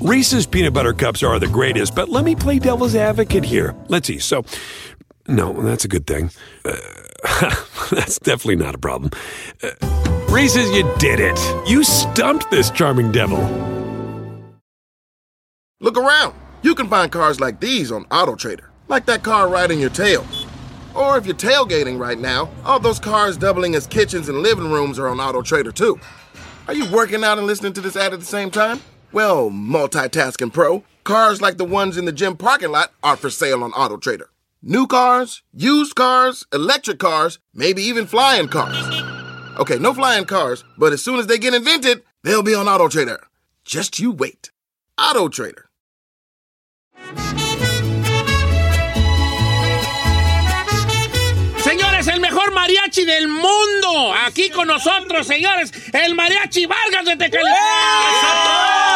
Reese's peanut butter cups are the greatest, but let me play devil's advocate here. Let's see. So, no, that's a good thing. Uh, that's definitely not a problem. Uh, Reese's, you did it. You stumped this charming devil. Look around. You can find cars like these on AutoTrader, like that car riding your tail. Or if you're tailgating right now, all those cars doubling as kitchens and living rooms are on AutoTrader too. Are you working out and listening to this ad at the same time? Well, multitasking pro, cars like the ones in the gym parking lot are for sale on AutoTrader. New cars, used cars, electric cars, maybe even flying cars. Okay, no flying cars, but as soon as they get invented, they'll be on AutoTrader. Just you wait. AutoTrader. Señores, el mejor mariachi del mundo. Aquí con nosotros, señores, el mariachi Vargas de Tecalitlán.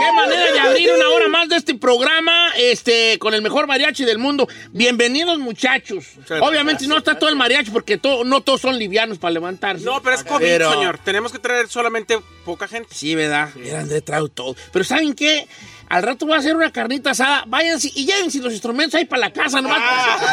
Qué manera de abrir una hora más de este programa, este, con el mejor mariachi del mundo. Bienvenidos, muchachos. Obviamente no está todo el mariachi porque to- no todos son livianos para levantarse. No, pero es COVID, Pero- señor. Tenemos que traer solamente poca gente. Sí, ¿verdad? Eran de trago todo. Pero ¿saben qué? Al rato voy a hacer una carnita asada. Váyanse y llévense los instrumentos ahí para la casa nomás.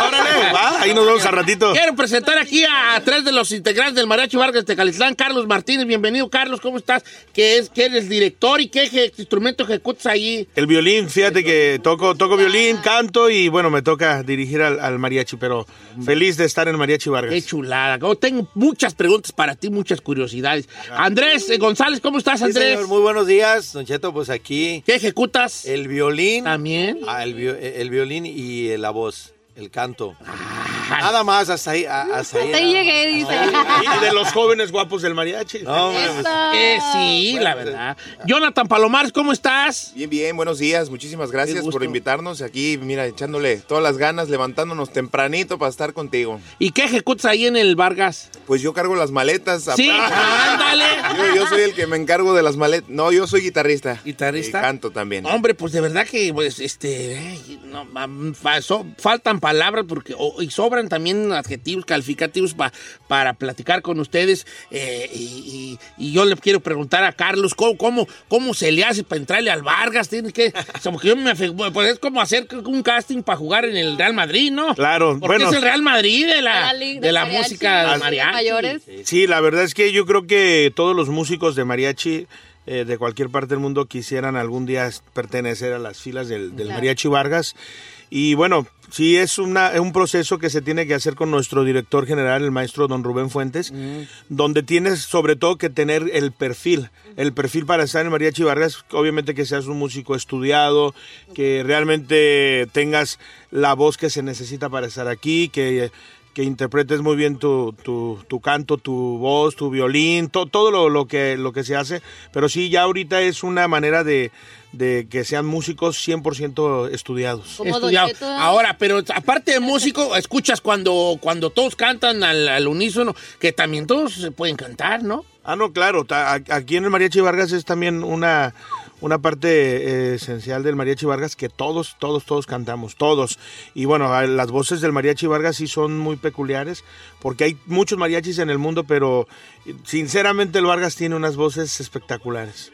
órale, va, ahí nos vemos al ratito. Quiero presentar aquí a, tres de los integrantes del Mariachi Vargas de Tecalitlán. Carlos Martínez, bienvenido, Carlos. ¿Cómo estás? ¿Qué es, que eres director y qué eje- instrumento ejecutas ahí? El violín, fíjate que toco, toco violín, canto y bueno, me toca dirigir al, al mariachi, pero feliz de estar en Mariachi Vargas. Qué chulada. Yo tengo muchas preguntas para ti, muchas curiosidades. Andrés eh, González, ¿cómo estás, Sí, Andrés? señor, muy buenos días, Don Cheto, pues aquí ¿Qué el violín, También. ah, el, vi- el violín y eh, la voz, el canto. Nada más, hasta ahí. Hasta ahí, llegué, dice. Y de los jóvenes guapos del mariachi. No, hombre, pues, Eh, sí, la verdad. Jonathan Palomares, ¿cómo estás? Bien, bien, buenos días. Muchísimas gracias por invitarnos aquí. Mira, echándole todas las ganas, levantándonos tempranito para estar contigo. ¿Y qué ejecutas ahí en el Vargas? Pues yo cargo las maletas. Sí, ándale. Yo, yo soy el que me encargo de las maletas. No, yo soy guitarrista. ¿Guitarrista? Y canto también. Hombre, pues de verdad que, pues, este, no, so- faltan palabras porque, y sobran también adjetivos calificativos pa- para platicar con ustedes. eh, y, y- y yo le quiero preguntar a Carlos, ¿cómo, cómo, cómo se le hace para entrarle al Vargas? Tiene que, como que yo me pues es como hacer un casting para jugar en el Real Madrid, ¿no? Claro, Porque bueno. es el Real Madrid de la, de de la música las mariachi. mayores. Sí, la verdad es que yo creo que todos los músicos de mariachi eh, de cualquier parte del mundo quisieran algún día pertenecer a las filas del, del Claro. mariachi Vargas. Y bueno, sí es una, es un proceso que se tiene que hacer con nuestro director general, el maestro don Rubén Fuentes, donde tienes sobre todo que tener el perfil, el perfil para estar en el mariachi Vargas, obviamente que seas un músico estudiado, que realmente tengas la voz que se necesita para estar aquí, que que interpretes muy bien tu, tu, tu canto, tu voz, tu violín, to- todo lo, lo que, lo que se hace. Pero sí, ya ahorita es una manera de, de que sean músicos 100% estudiados. Como Don estudiado. Cheto. Ahora, pero aparte de músico, escuchas cuando, cuando todos cantan al, al unísono, que también todos se pueden cantar, ¿no? Ah, no, claro. Aquí en el Mariachi Vargas es también una, una parte eh, esencial del Mariachi Vargas que todos, todos, todos cantamos, todos. Y bueno, las voces del Mariachi Vargas sí son muy peculiares porque hay muchos mariachis en el mundo, pero eh, sinceramente el Vargas tiene unas voces espectaculares.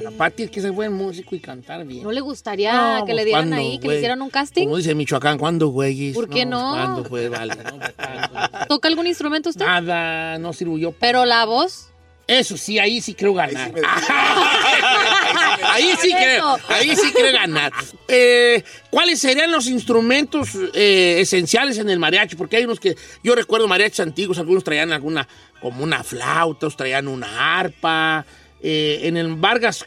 La Pati es que es buen músico y cantar bien. ¿No le gustaría No, que pues, le dieran ¿cuándo, ahí, que le hicieran un casting? Como dice Michoacán, ¿cuándo, güey? ¿Por qué no? ¿Cuándo, pues, vale? No, pues. ¿Toca algún instrumento usted? Nada, no sirvo yo. Pero la voz. Eso sí, ahí sí creo ganar. me- ahí sí creo, ahí sí creo ganar. Eh, ¿Cuáles serían los instrumentos eh, esenciales en el mariachi? Porque hay unos que, yo recuerdo mariachis antiguos, algunos traían alguna, como una flauta, otros traían una arpa. Eh, en el Vargas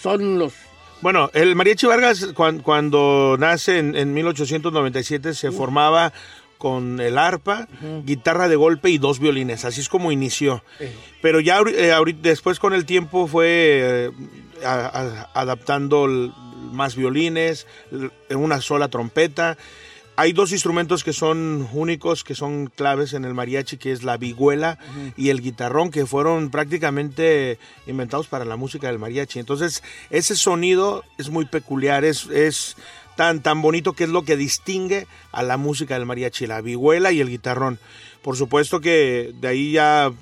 son los... Bueno, el Mariachi Vargas cuan- cuando, nace en, en 1897 se formaba con el arpa, guitarra de golpe y dos violines. Así es como inició. Pero ya eh, después con el tiempo fue eh, a- a- adaptando más violines, una sola trompeta. Hay dos instrumentos que son únicos, que son claves en el mariachi, que es la vihuela y el guitarrón, que fueron prácticamente inventados para la música del mariachi. Entonces, ese sonido es muy peculiar, es, es tan, tan bonito que es lo que distingue a la música del mariachi, la vihuela y el guitarrón. Por supuesto que de ahí ya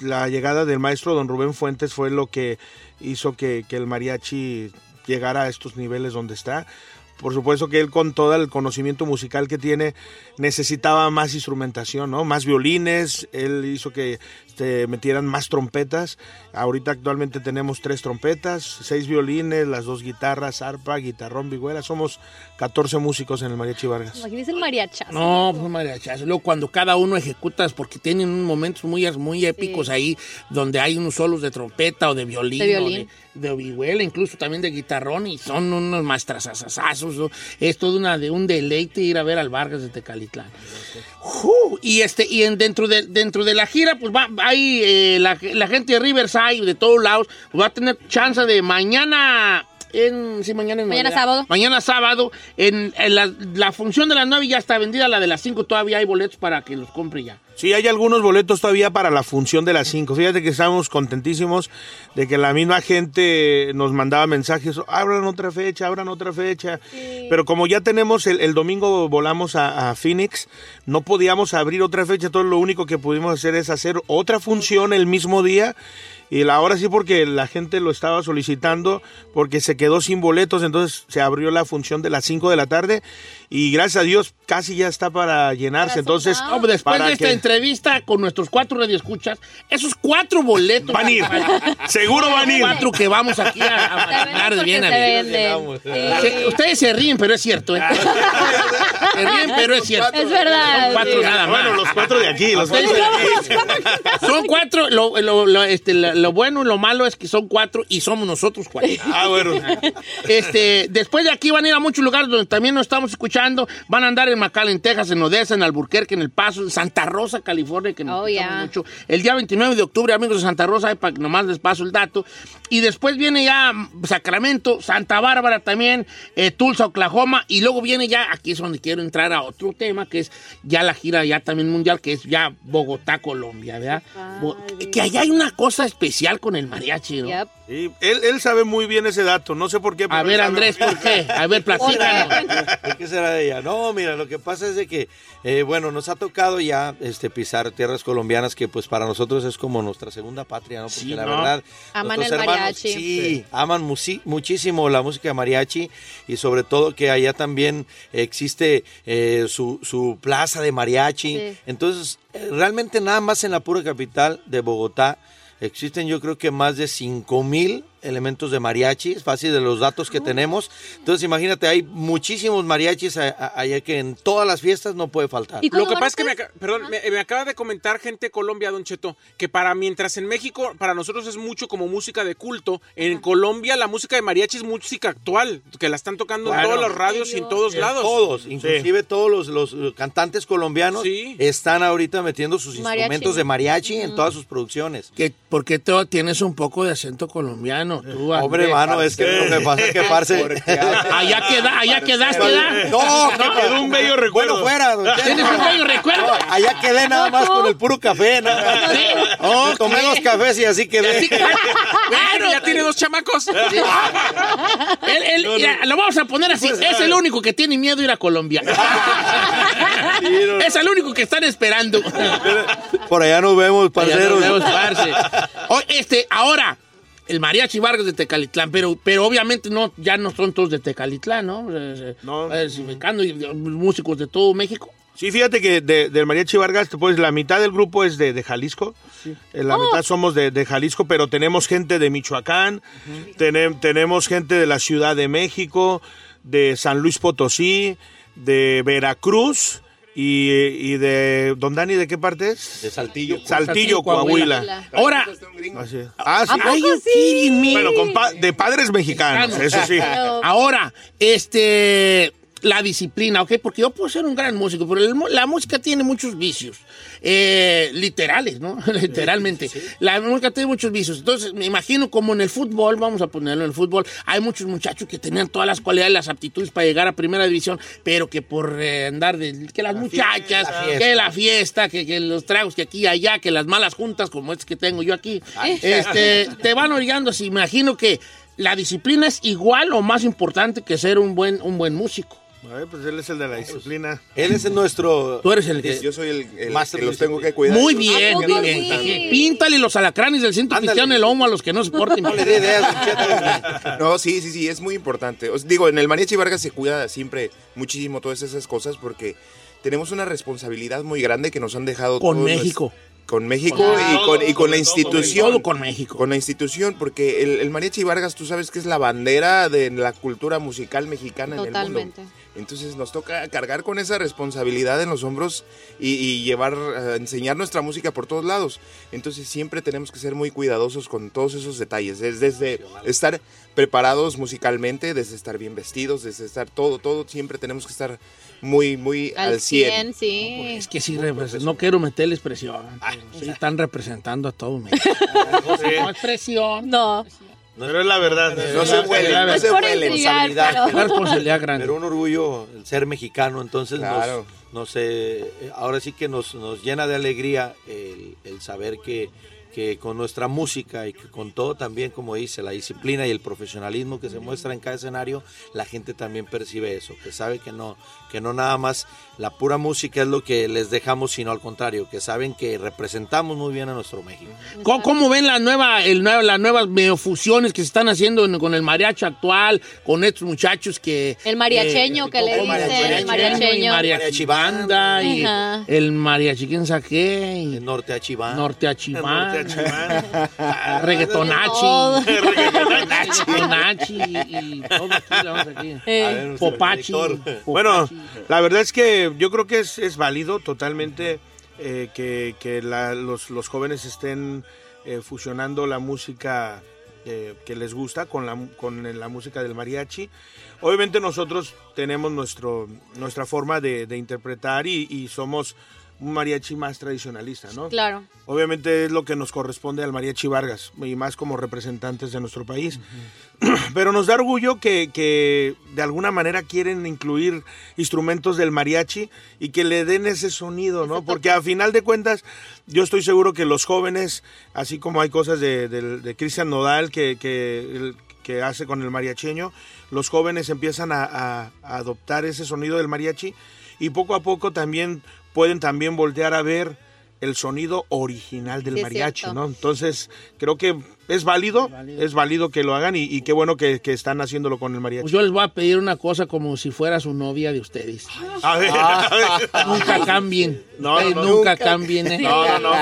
la llegada del maestro don Rubén Fuentes fue lo que hizo que, que el mariachi llegara a estos niveles donde está. Por supuesto que él con todo el conocimiento musical que tiene necesitaba más instrumentación, ¿no? Más violines, él hizo que este, metieran más trompetas. Ahorita actualmente tenemos tres trompetas, seis violines, las dos guitarras, arpa, guitarrón, vigüera. Somos 14 músicos en el Mariachi Vargas. Imagínese el mariachazo. No, pues mariachazo. Luego cuando cada uno ejecuta, porque tienen momentos muy, muy épicos Sí. ahí, donde hay unos solos de trompeta o de violín, De violín. o de, de vihuela, incluso también de guitarrón, y son unos maestrazazazazos. ¿no? Es todo una, de un deleite ir a ver al Vargas de Tecalitlán. Y este y en, dentro de dentro de la gira pues va hay eh, la, la gente de Riverside de todos lados pues, va a tener chance de mañana en sí mañana Mañana Navidad. sábado. mañana sábado en, en la, la función de las 9 ya está vendida la de las 5 todavía hay boletos para que los compre ya Sí, hay algunos boletos todavía para la función de las 5. Fíjate que estamos contentísimos de que la misma gente nos mandaba mensajes, abran otra fecha, abran otra fecha. Pero como ya tenemos, el, el domingo volamos a, a Phoenix, no podíamos abrir otra fecha, entonces lo único que pudimos hacer es hacer otra función el mismo día. Y la ahora sí porque la gente lo estaba solicitando, porque se quedó sin boletos, entonces se abrió la función de las 5 de la tarde y gracias a Dios casi ya está para llenarse. Entonces. No, después para de esta que- entrevista con nuestros cuatro radioescuchas esos cuatro boletos Van a ir. Seguro van a ir. cuatro que vamos aquí a, a bien a Sí. ustedes se ríen pero es cierto ¿eh? se ríen pero es cierto Es verdad. son cuatro sí. nada más Bueno, los cuatro de aquí, los cuatro de aquí. Son cuatro, lo, lo- lo- este, lo- lo bueno y lo malo es que son cuatro y somos nosotros cuatro. Ah, bueno. Este, después de aquí van a ir a muchos lugares donde también nos estamos escuchando. Van a andar en McAllen, Texas, en Odessa, en Albuquerque, en El Paso, en Santa Rosa, California, que nos Oh, mucho. El día 29 de octubre, amigos de Santa Rosa, para que nomás les paso el dato. Y después viene ya Sacramento, Santa Bárbara también, eh, Tulsa, Oklahoma. Y luego viene ya, aquí es donde quiero entrar a otro tema, que es ya la gira ya también mundial, que es ya Bogotá, Colombia, ¿verdad? Que allá hay una cosa especial con el mariachi, ¿no? Yep. Sí, él, él sabe muy bien ese dato, no sé por qué. pero A ver, Andrés, ¿por qué? A ver, platícanos. ¿Por qué será de ella? No, mira, lo que pasa es de que, eh, bueno, nos ha tocado ya este, pisar tierras colombianas que pues para nosotros es como nuestra segunda patria, ¿no? Porque Sí, la ¿no? verdad... Aman el mariachi. Sí, aman muchísimo la música de mariachi y sobre todo que allá también existe eh, su, su plaza de mariachi. Sí. Entonces, eh, realmente nada más en la pura capital de Bogotá existen yo creo que más de 5 mil elementos de mariachi, es fácil de los datos que tenemos. Entonces imagínate, hay muchísimos mariachis allá que en todas las fiestas no puede faltar. ¿Y Lo que pasa es que me, perdón, me, me acaba de comentar gente de Colombia, Don Cheto, que para mientras en México para nosotros es mucho como música de culto, en Colombia la música de mariachi es música actual, que la están tocando Claro. en todas las radios y en todos En lados. Todos, inclusive todos los, los, cantantes colombianos Sí. están ahorita metiendo sus Mariachi. instrumentos de mariachi en todas sus producciones. Que, porque tú tienes un poco de acento colombiano. Tú, Hombre, mano, es que lo que pasa es que parce... Allá queda, allá quedaste, ¿verdad? No, bien. Quedó un bello recuerdo. Bueno, fuera. ¿Tienes un bello recuerdo? No, allá quedé nada más con el puro café. Nada más. Sí. Me Tomé dos cafés y así quedé. Así que- Bueno, Bueno, ya tiene dos chamacos. lo vamos a poner así. Es el único que tiene miedo a ir a Colombia. es el único que están esperando. Por allá nos vemos, Ya nos parceros. vemos, parce. Este, ahora, el mariachi Vargas de Tecalitlán, pero, pero obviamente no, ya no son todos de Tecalitlán, ¿no? Eh, No. eh, y eh, músicos de todo México. Sí, fíjate que de- del Mariachi Vargas, pues la mitad del grupo es de, de Jalisco, Eh, la mitad somos de, de Jalisco, pero tenemos gente de Michoacán, tenem- tenemos gente de la Ciudad de México, de San Luis Potosí, de Veracruz y, y de... ¿Don Dani de qué parte es? De Saltillo. Saltillo, Coahuila. Ahora, Así. Ah, sí. ¿A poco Are you sí? Bueno, con pa- de padres mexicanos, eso sí. Ahora, este, la disciplina, ¿ok? Porque yo puedo ser un gran músico, pero el la música tiene muchos vicios, eh, literales, ¿no? Literalmente. La música tiene muchos vicios. Entonces, me imagino como en el fútbol, vamos a ponerlo en el fútbol, hay muchos muchachos que tenían todas las cualidades, las aptitudes para llegar a primera división, pero que por eh, andar de, que las muchachas, la que la fiesta, que, que los tragos que aquí y allá, que las malas juntas como estas que tengo yo aquí, este, te van orillando así. Imagino que la disciplina es igual o más importante que ser un buen, un buen músico. Ay, pues él es el de la disciplina. Él es nuestro... Tú eres el que... Yo soy el, el Master que los tengo que cuidar. Muy ¿A bien, bien. sí? Píntale los alacranes del centro cristiano el lomo a los que no se porten. No le dé ideas, Don Cheto. No, sí, sí, sí, es muy importante. Os digo, en el Mariachi Vargas se cuida siempre muchísimo todas esas cosas porque tenemos una responsabilidad muy grande que nos han dejado Con todos México. Con México y con, y con la institución. Todo con México. Con la institución, porque el, el Mariachi Vargas, tú sabes que es la bandera de la cultura musical mexicana en el Totalmente. mundo. Entonces nos toca cargar con esa responsabilidad en los hombros y, y llevar, eh, enseñar nuestra música por todos lados. Entonces siempre tenemos que ser muy cuidadosos con todos esos detalles, es desde estar preparados musicalmente, desde estar bien vestidos, desde estar todo, todo, siempre tenemos que estar muy, muy al, Al 100. 100, sí. Es que sí, no quiero meterles presión. Sí, están representando a todo México. No es presión. No, Pero es la verdad. No se huele, no se huele. intrigar, Es una pero... responsabilidad grande. Pero un orgullo el ser mexicano, entonces nos- Claro. nos, eh, ahora sí que nos, nos llena de alegría el, el saber que, que con nuestra música y que con todo también, como dice, la disciplina y el profesionalismo que se muestra en cada escenario, la gente también percibe eso, que sabe que no, que no nada más la pura música es lo que les dejamos, sino al contrario, que saben que representamos muy bien a nuestro México. ¿Cómo, cómo ven la nueva, el las nuevas fusiones que se están haciendo en- con el mariachi actual, con estos muchachos que... El mariacheño que le dicen, el mariacheño. mariachi banda y el mariachi quién sabe qué, y El norte a Chiván. norte. Reggaetonachi, Todo. reggaetonachi y, todo aquí, vamos aquí. Eh, Popachi. Bueno, la verdad es que yo creo que es, es válido totalmente eh, que, que la- los, los jóvenes estén eh, fusionando la música eh, que les gusta con la, con la música del mariachi. Obviamente nosotros tenemos nuestro, nuestra forma de, de interpretar y, y somos un mariachi más tradicionalista, ¿no? claro. Obviamente es lo que nos corresponde al Mariachi Vargas, y más como representantes de nuestro país. Pero nos da orgullo que, que de alguna manera quieren incluir instrumentos del mariachi y que le den ese sonido, ¿no? Porque a final de cuentas, yo estoy seguro que los jóvenes, así como hay cosas de, de- de Cristian Nodal que, que, el- que hace con el mariacheño, los jóvenes empiezan a, a- a adoptar ese sonido del mariachi y poco a poco también pueden también voltear a ver el sonido original del Sí, mariachi. ¿no? Entonces, creo que es válido, es válido que lo hagan y, y qué bueno que, que están haciéndolo con el mariachi. Pues yo les voy a pedir una cosa como si fuera su novia de ustedes. A ver, a ver. Nunca cambien. No, no. nunca, Nunca. cambien. ¿eh? No, no.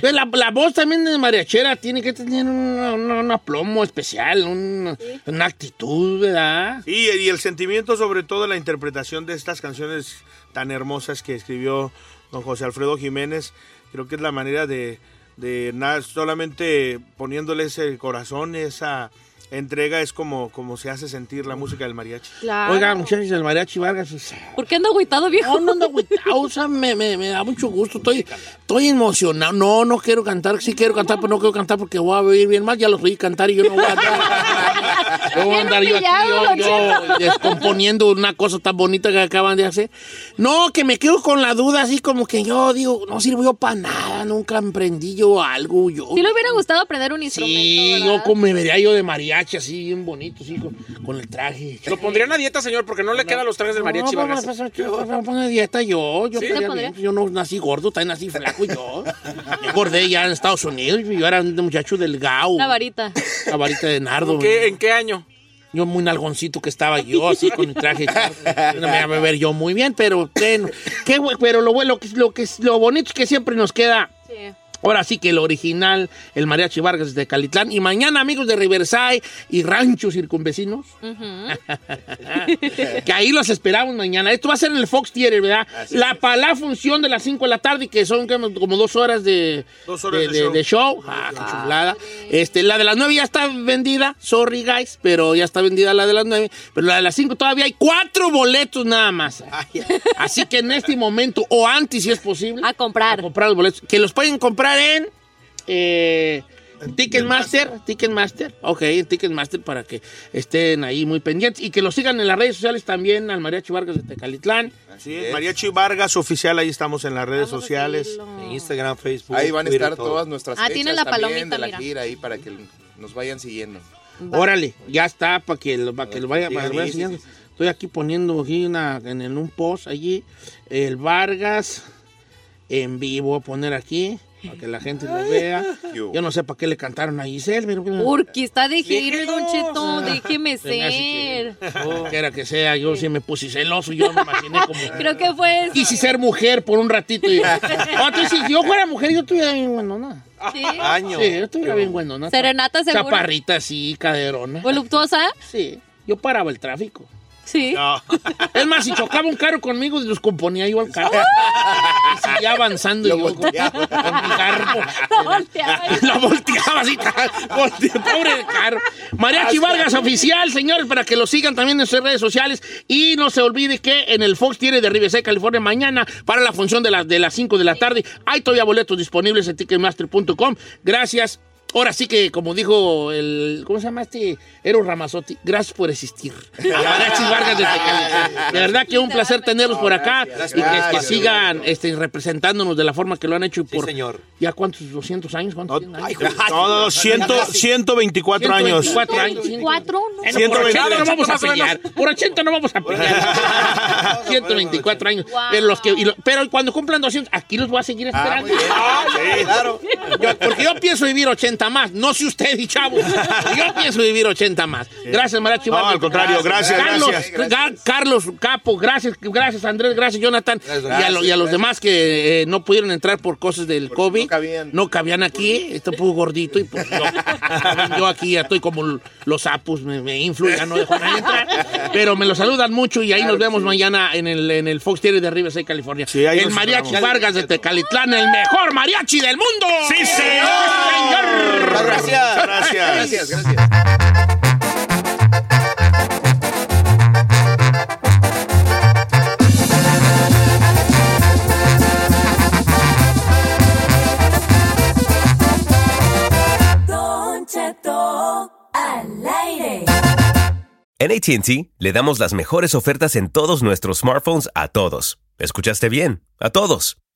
Pues la, la voz también de mariachera tiene que tener un aplomo especial, un- una actitud, ¿verdad? Sí, y el sentimiento sobre todo la interpretación de estas canciones tan hermosas que escribió don José Alfredo Jiménez, creo que es la manera de, de nada, solamente poniéndole ese corazón, esa entrega es como, como se hace sentir la música del mariachi. Claro. Oiga, muchachos, el mariachi Vargas. pues, ¿Por qué anda agüitado, viejo? No, no ando agüitado, o sea, me, me- me da mucho gusto, estoy, estoy emocionado. No, no quiero cantar, sí quiero cantar, pero no quiero cantar porque voy a oír bien mal. Ya los oí cantar y yo no voy a andar. Yo voy a Bien andar yo aquí, humillado, yo, yo descomponiendo una cosa tan bonita que acaban de hacer. No, que me quedo con la duda, así como que yo digo, no sirvo yo para nada, nunca emprendí yo algo. Yo, Si le hubiera gustado aprender un instrumento, sí, ¿verdad? yo como me vería yo de mariachi, así, bien bonito, así, con, con el traje. Lo pondrían a dieta, señor, porque no le quedan los trajes del mariachi no, vamos a poner dieta yo. Yo, ¿Sí? estaría ¿Te pondría? bien, yo no nací gordo, también nací flaco yo. Yo engordé ya en Estados Unidos. Yo era un muchacho delgado. Una varita. La varita de nardo. ¿En qué, ¿En qué año? Yo muy nalgoncito que estaba yo, así con el traje. No me iba a ver yo muy bien, pero bueno. Qué pero lo bueno, lo que, lo que lo bonito es que siempre nos queda. Ahora sí que el original, el Mariachi Vargas de Calitlán. Y mañana, amigos de Riverside y ranchos circunvecinos, que ahí los esperamos mañana. Esto va a ser en el Fox Theater, ¿verdad? la la función de las 5 de la tarde, que son como como dos horas de, Dos horas de, de de- show. de show. Ah, qué chulada. Este, la de las 9 ya está vendida, sorry guys, pero ya está vendida la de las 9. Pero la de las 5 todavía hay cuatro boletos nada más. Así que en este momento, o antes si es posible, A comprar. a comprar los boletos. Que los pueden comprar en eh, Ticketmaster. Ticketmaster. Ok, en Ticketmaster para que estén ahí muy pendientes. Y que los sigan en las redes sociales también al Mariachi Vargas de Tecalitlán. Así es. Mariachi Vargas oficial, ahí estamos en las redes Vamos sociales. En Instagram, Facebook. Ahí van a estar todo. todas nuestras Ah, fechas tiene la también palomita, de la mira. gira ahí para que nos vayan siguiendo. Va. Órale, ya está para que, lo- para que lo vaya, para que lo vayan siguiendo. Estoy aquí poniendo aquí una, en, el- un post allí. El Vargas en vivo. Voy a poner aquí para que la gente lo vea. Yo no sé para qué le cantaron a Giselle, pero... Porque está de Déjelo. Don Cheto. Déjeme ser. que- Quiera que sea, yo sí me puse celoso. Yo me imaginé como... Creo que fue eso. Quise ser mujer por un ratito. Y... Si yo fuera mujer, yo estuviera bien buenona. Sí. Año. Sí, yo estuviera bien buenona. Serenata seguro. Chaparrita, sí, caderona. Voluptuosa. Sí, yo paraba el tráfico. Sí. Es más, si chocaba un carro conmigo, los componía yo al carro. y seguía avanzando Lo yo con, volteaba. con mi carro. Lo volteaba. Lo volteaba así, pobre carro. Mariachi Vargas Oficial, señores, para que lo sigan también en sus redes sociales. Y no se olvide que en el Fox tiene de Riverside, California, mañana para la función de, las de las 5 de la tarde. Hay todavía boletos disponibles en ticketmaster.com. Gracias. Ahora sí que, como dijo el. ¿Cómo se llama este? Eros Ramazotti. Gracias por existir. Mariachis Vargas de Tecali. De verdad que un placer tenerlos por acá. y que, que Gracias. sigan este, representándonos de la forma que lo han hecho. Por, señor. ¿Ya cuántos? ¿200 años? ¿Cuántos tienen años? No, no, no, ciento- 124 años. 124 años. Cuatro, ¿no? No, por 80 no 120. vamos a pelear. Por 80 no vamos a pelear. 124 años. Pero, los que, y lo- pero cuando cumplan 200, aquí los voy a seguir esperando. Sí, claro. Yo- porque yo pienso vivir 80 más. No sé usted, y chavos. Yo pienso vivir 80 más. Gracias, Marachi. No, al contrario, gracias, Carlos, gracias. Ga- Carlos Capo, gracias, gracias Andrés, gracias Jonathan. Gracias, y, a lo- y a los demás que eh, no pudieron entrar por cosas del COVID. no cabían. No cabían aquí. Estoy un poco gordito y pues yo, yo aquí ya estoy como los sapos, me, me inflo, ya no dejo nadie entrar. Pero me lo saludan mucho y ahí nos vemos mañana en el, en el Fox Theater de Riverside, California. Sí, ahí el mariachi esperamos. Vargas de Tecalitlán, el mejor mariachi del mundo. ¡Sí, señor! Señor! Gracias. Gracias. Gracias, gracias. Don Cheto al aire. En ATT le damos las mejores ofertas en todos nuestros smartphones a todos. ¿Escuchaste bien? A todos.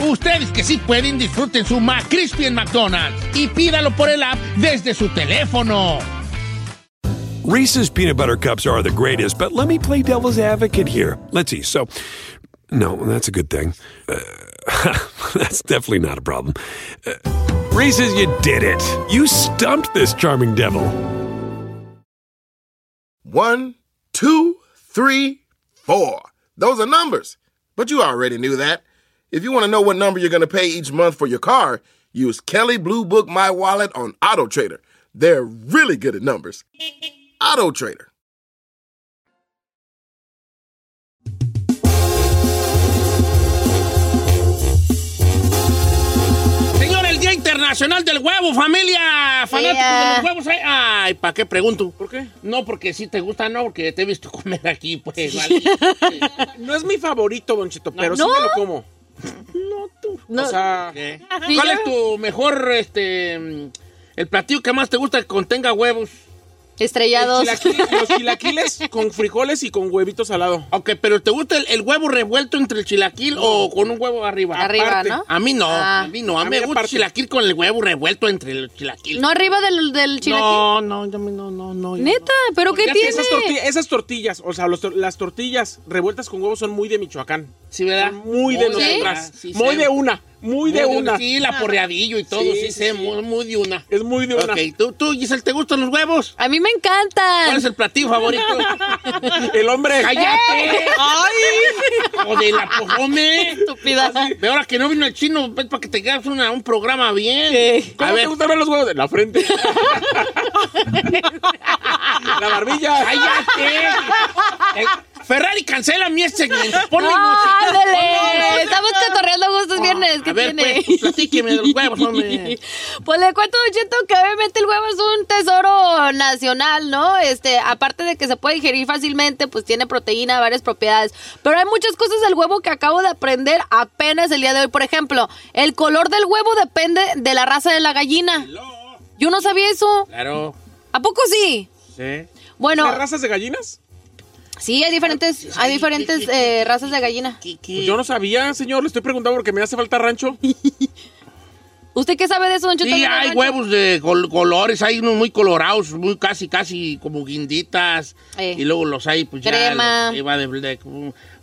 Ustedes que sí pueden, disfruten su McCrispy en McDonald's y pídalo por el app desde su teléfono. Reese's peanut butter cups are the greatest, but let me play devil's advocate here. Let's see. So, no, that's a good thing. Uh, that's definitely not a problem. Uh, Reese's, you did it. You stumped this charming devil. One, two, three, four. Those are numbers. But you already knew that. If you want to know what number you're going to pay each month for your car, use Kelly Blue Book My Wallet on Auto Trader. They're really good at numbers. Auto Trader. Señor, el Día Internacional del Huevo, familia. Fanáticos Yeah. de los huevos. ¿eh? Ay, Ay, ¿para qué pregunto? ¿Por qué? No, porque si te gusta, no, porque te he visto comer aquí, pues. vale. No es mi favorito, Don Cheto, pero sí me lo como. No, tú. No. O sea, ¿Cuál es tu mejor, este, el platillo que más te gusta que contenga huevos? Estrellados. chilaquil- los chilaquiles con frijoles y con huevitos al lado. Ok, pero ¿te gusta el, el huevo revuelto entre el chilaquil o con un huevo arriba? Arriba, aparte. ¿no? A mí no, Ah. a mí no. A mí me gusta el aparte. chilaquil con el huevo revuelto entre el chilaquil. ¿No arriba del, del chilaquil? no, no, yo no, no, no. yo Neta, ¿pero qué Porque tiene? Esas, torti- esas tortillas, o sea, los tor- las tortillas revueltas con huevos son muy de Michoacán. Sí, ¿verdad? Muy de Muy de- nosotras. Sí, muy sí. de una. Muy de una. Sí, la porreadillo y todo, sí, Sí, sí, sí, sí. Muy, muy de una. Es muy de una. Ok, ¿tú, tú, Giselle, ¿te gustan los huevos? A mí me ¿Cuál encantan. es el platillo favorito? El hombre. ¡Cállate! ¡Ay! ¡O de la pojome! Estúpida. De ahora que no vino el chino, es para que te hagas un programa bien. Sí. ¿Cómo A te ver, gustan los huevos? De la frente. la barbilla. ¡cállate! Ferrari, cancela mi segmento. Ponle No, música. ándale. Estamos catorreando gustos viernes. ¿Qué A ver, tiene? pues, platíqueme de los huevos, hombre. Pues le cuento, Don Cheto, que obviamente el huevo es un tesoro nacional, ¿no? Este, aparte de que se puede digerir fácilmente, pues tiene proteína, varias propiedades. Pero hay muchas cosas del huevo que acabo de aprender apenas el día de hoy. Por ejemplo, el color del huevo depende de la raza de la gallina. Yo no sabía eso. Claro. ¿A poco sí? Sí. Bueno, ¿Hay razas de gallinas? Sí, hay diferentes, hay diferentes eh, razas de gallina. ¿Qué, qué? Pues yo no sabía, señor. Le estoy preguntando porque me hace falta rancho. ¿Usted qué sabe de eso, Don Cheto? Sí, ¿De la hay rancho? huevos de col- colores, hay unos muy colorados, muy casi, casi como guinditas. Eh. Y luego los hay, pues ya. Crema.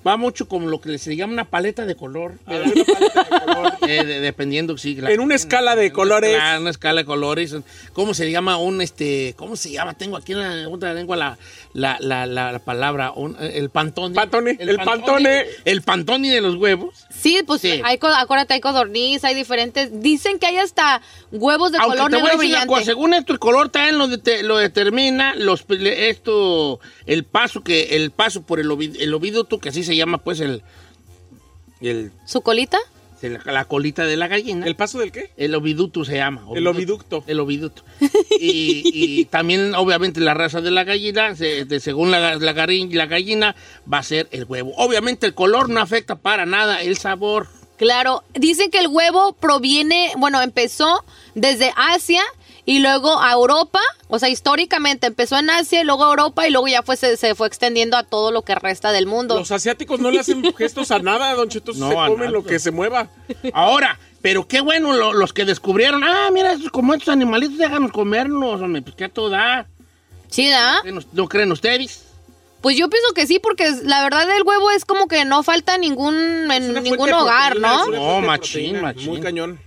Va, de- de- mucho como lo que se llama una paleta de color. A ver, una paleta de color. Eh, de- dependiendo, sí. la- En una escala de colores. Claro, una escala de colores. ¿Cómo se llama un, este, cómo se llama? Tengo aquí en la otra lengua la, la, la, la, la palabra, un- el pantone. Pantone, el pantone. El pantone de los huevos. Sí, pues Sí. hay, acuérdate, hay codorniz, hay diferentes. Dicen que hay hasta huevos de Aunque color te voy a negro decir una brillante. cosa, según esto el color también lo, dete- lo determina los esto el paso que el paso por el, ovi- el oviducto que así se llama pues el el ¿Su colita? se la, la colita de la gallina. ¿El paso del qué? El oviducto se llama. El oviducto. El oviducto. Y, y también, obviamente, la raza de la gallina, se- de- según la, la, la gallina, va a ser el huevo. Obviamente, el color no afecta para nada el sabor. Claro, dicen que el huevo proviene, bueno, empezó desde Asia y luego a Europa, o sea, históricamente empezó en Asia y luego a Europa y luego ya fue, se, se fue extendiendo a todo lo que resta del mundo. Los asiáticos no le hacen gestos a nada, Don Cheto. No, se comen nada. lo que se mueva. Ahora, pero qué bueno lo- los que descubrieron, ah, mira, estos, como estos animalitos, déjanos comernos, hombre, pues qué a todo da. ¿Sí, da? ¿Qué nos- ¿No creen ustedes? Pues yo pienso que sí, porque la verdad el huevo es como que no falta ningún, en ningún hogar, proteína, ¿no? No, machín, proteína, machín. Muy cañón.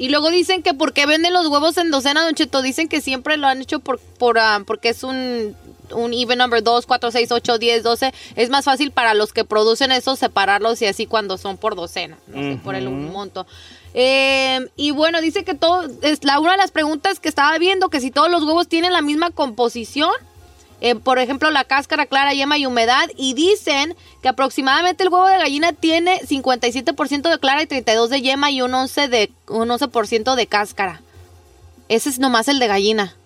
Y luego dicen que porque venden los huevos en docena, Don Cheto, dicen que siempre lo han hecho por, por ah, porque es un, un even number 2, 4, 6, 8, 10, 12. Es más fácil para los que producen eso separarlos y así cuando son por docena, no sé, por el un monto. Eh, y bueno, dice que todo, es la, una de las preguntas que estaba viendo, que si todos los huevos tienen la misma composición, eh, por ejemplo, la cáscara clara, yema y humedad. Y dicen que aproximadamente el huevo de gallina tiene 57% de clara y 32% de yema y un 11%, de, un 11 de cáscara. Ese es nomás el de gallina.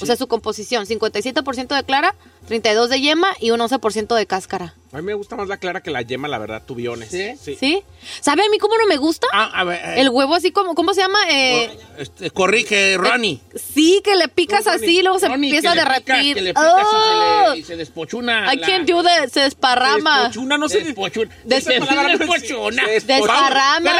O sea, su composición, 57% de clara, 32% de yema y un 11% de cáscara. A mí me gusta más la clara que la yema, la verdad, tubiones. ¿Sí? ¿Sí? ¿Sabe a mí cómo no me gusta? Ah, a ver, eh, El huevo así como, ¿cómo se llama? Eh, este, corrige, Ronnie. sí, que le picas así y luego se Ronnie, empieza a que le pica- derretir. que le pica así, ¡Oh! se le- y se despochuna. I la- can't do that, se desparrama. Despochuna, no se Despochuna. Despochuna. existe. Desparrama.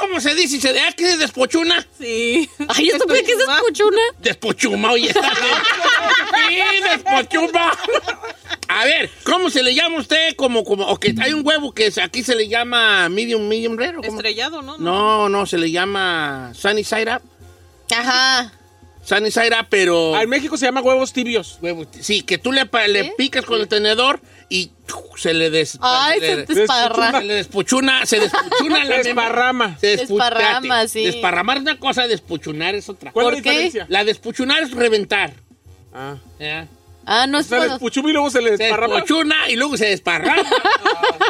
Cómo se dice. ¿Se deja que se despochuna? Sí. Ay, ¿esto qué es escuchuna? Despochuma, oye. sí, despochuma. A ver, ¿cómo se le llama a usted? Como, como, ok, hay un huevo que aquí se le llama medium, medium rare. ¿o cómo? Estrellado, ¿no? No, no, se le llama sunny side up. Ajá. Sunny side up, pero... Ah, en México se llama huevos tibios. Huevo, sí, que tú le, le ¿Sí? picas con el tenedor y se le des, Ay, se, se le, desparra. se le despuchuna, se despuchuna la Se desparrama. Se Desparrama, sí. Desparramar es una cosa, despuchunar es otra. ¿Cuál ¿Por es la qué? diferencia? La despuchunar es reventar. Ah. ¿ya? Ah, no es cuando- despuchuma y luego se le Se desparrama. despochuna y luego se desparrama.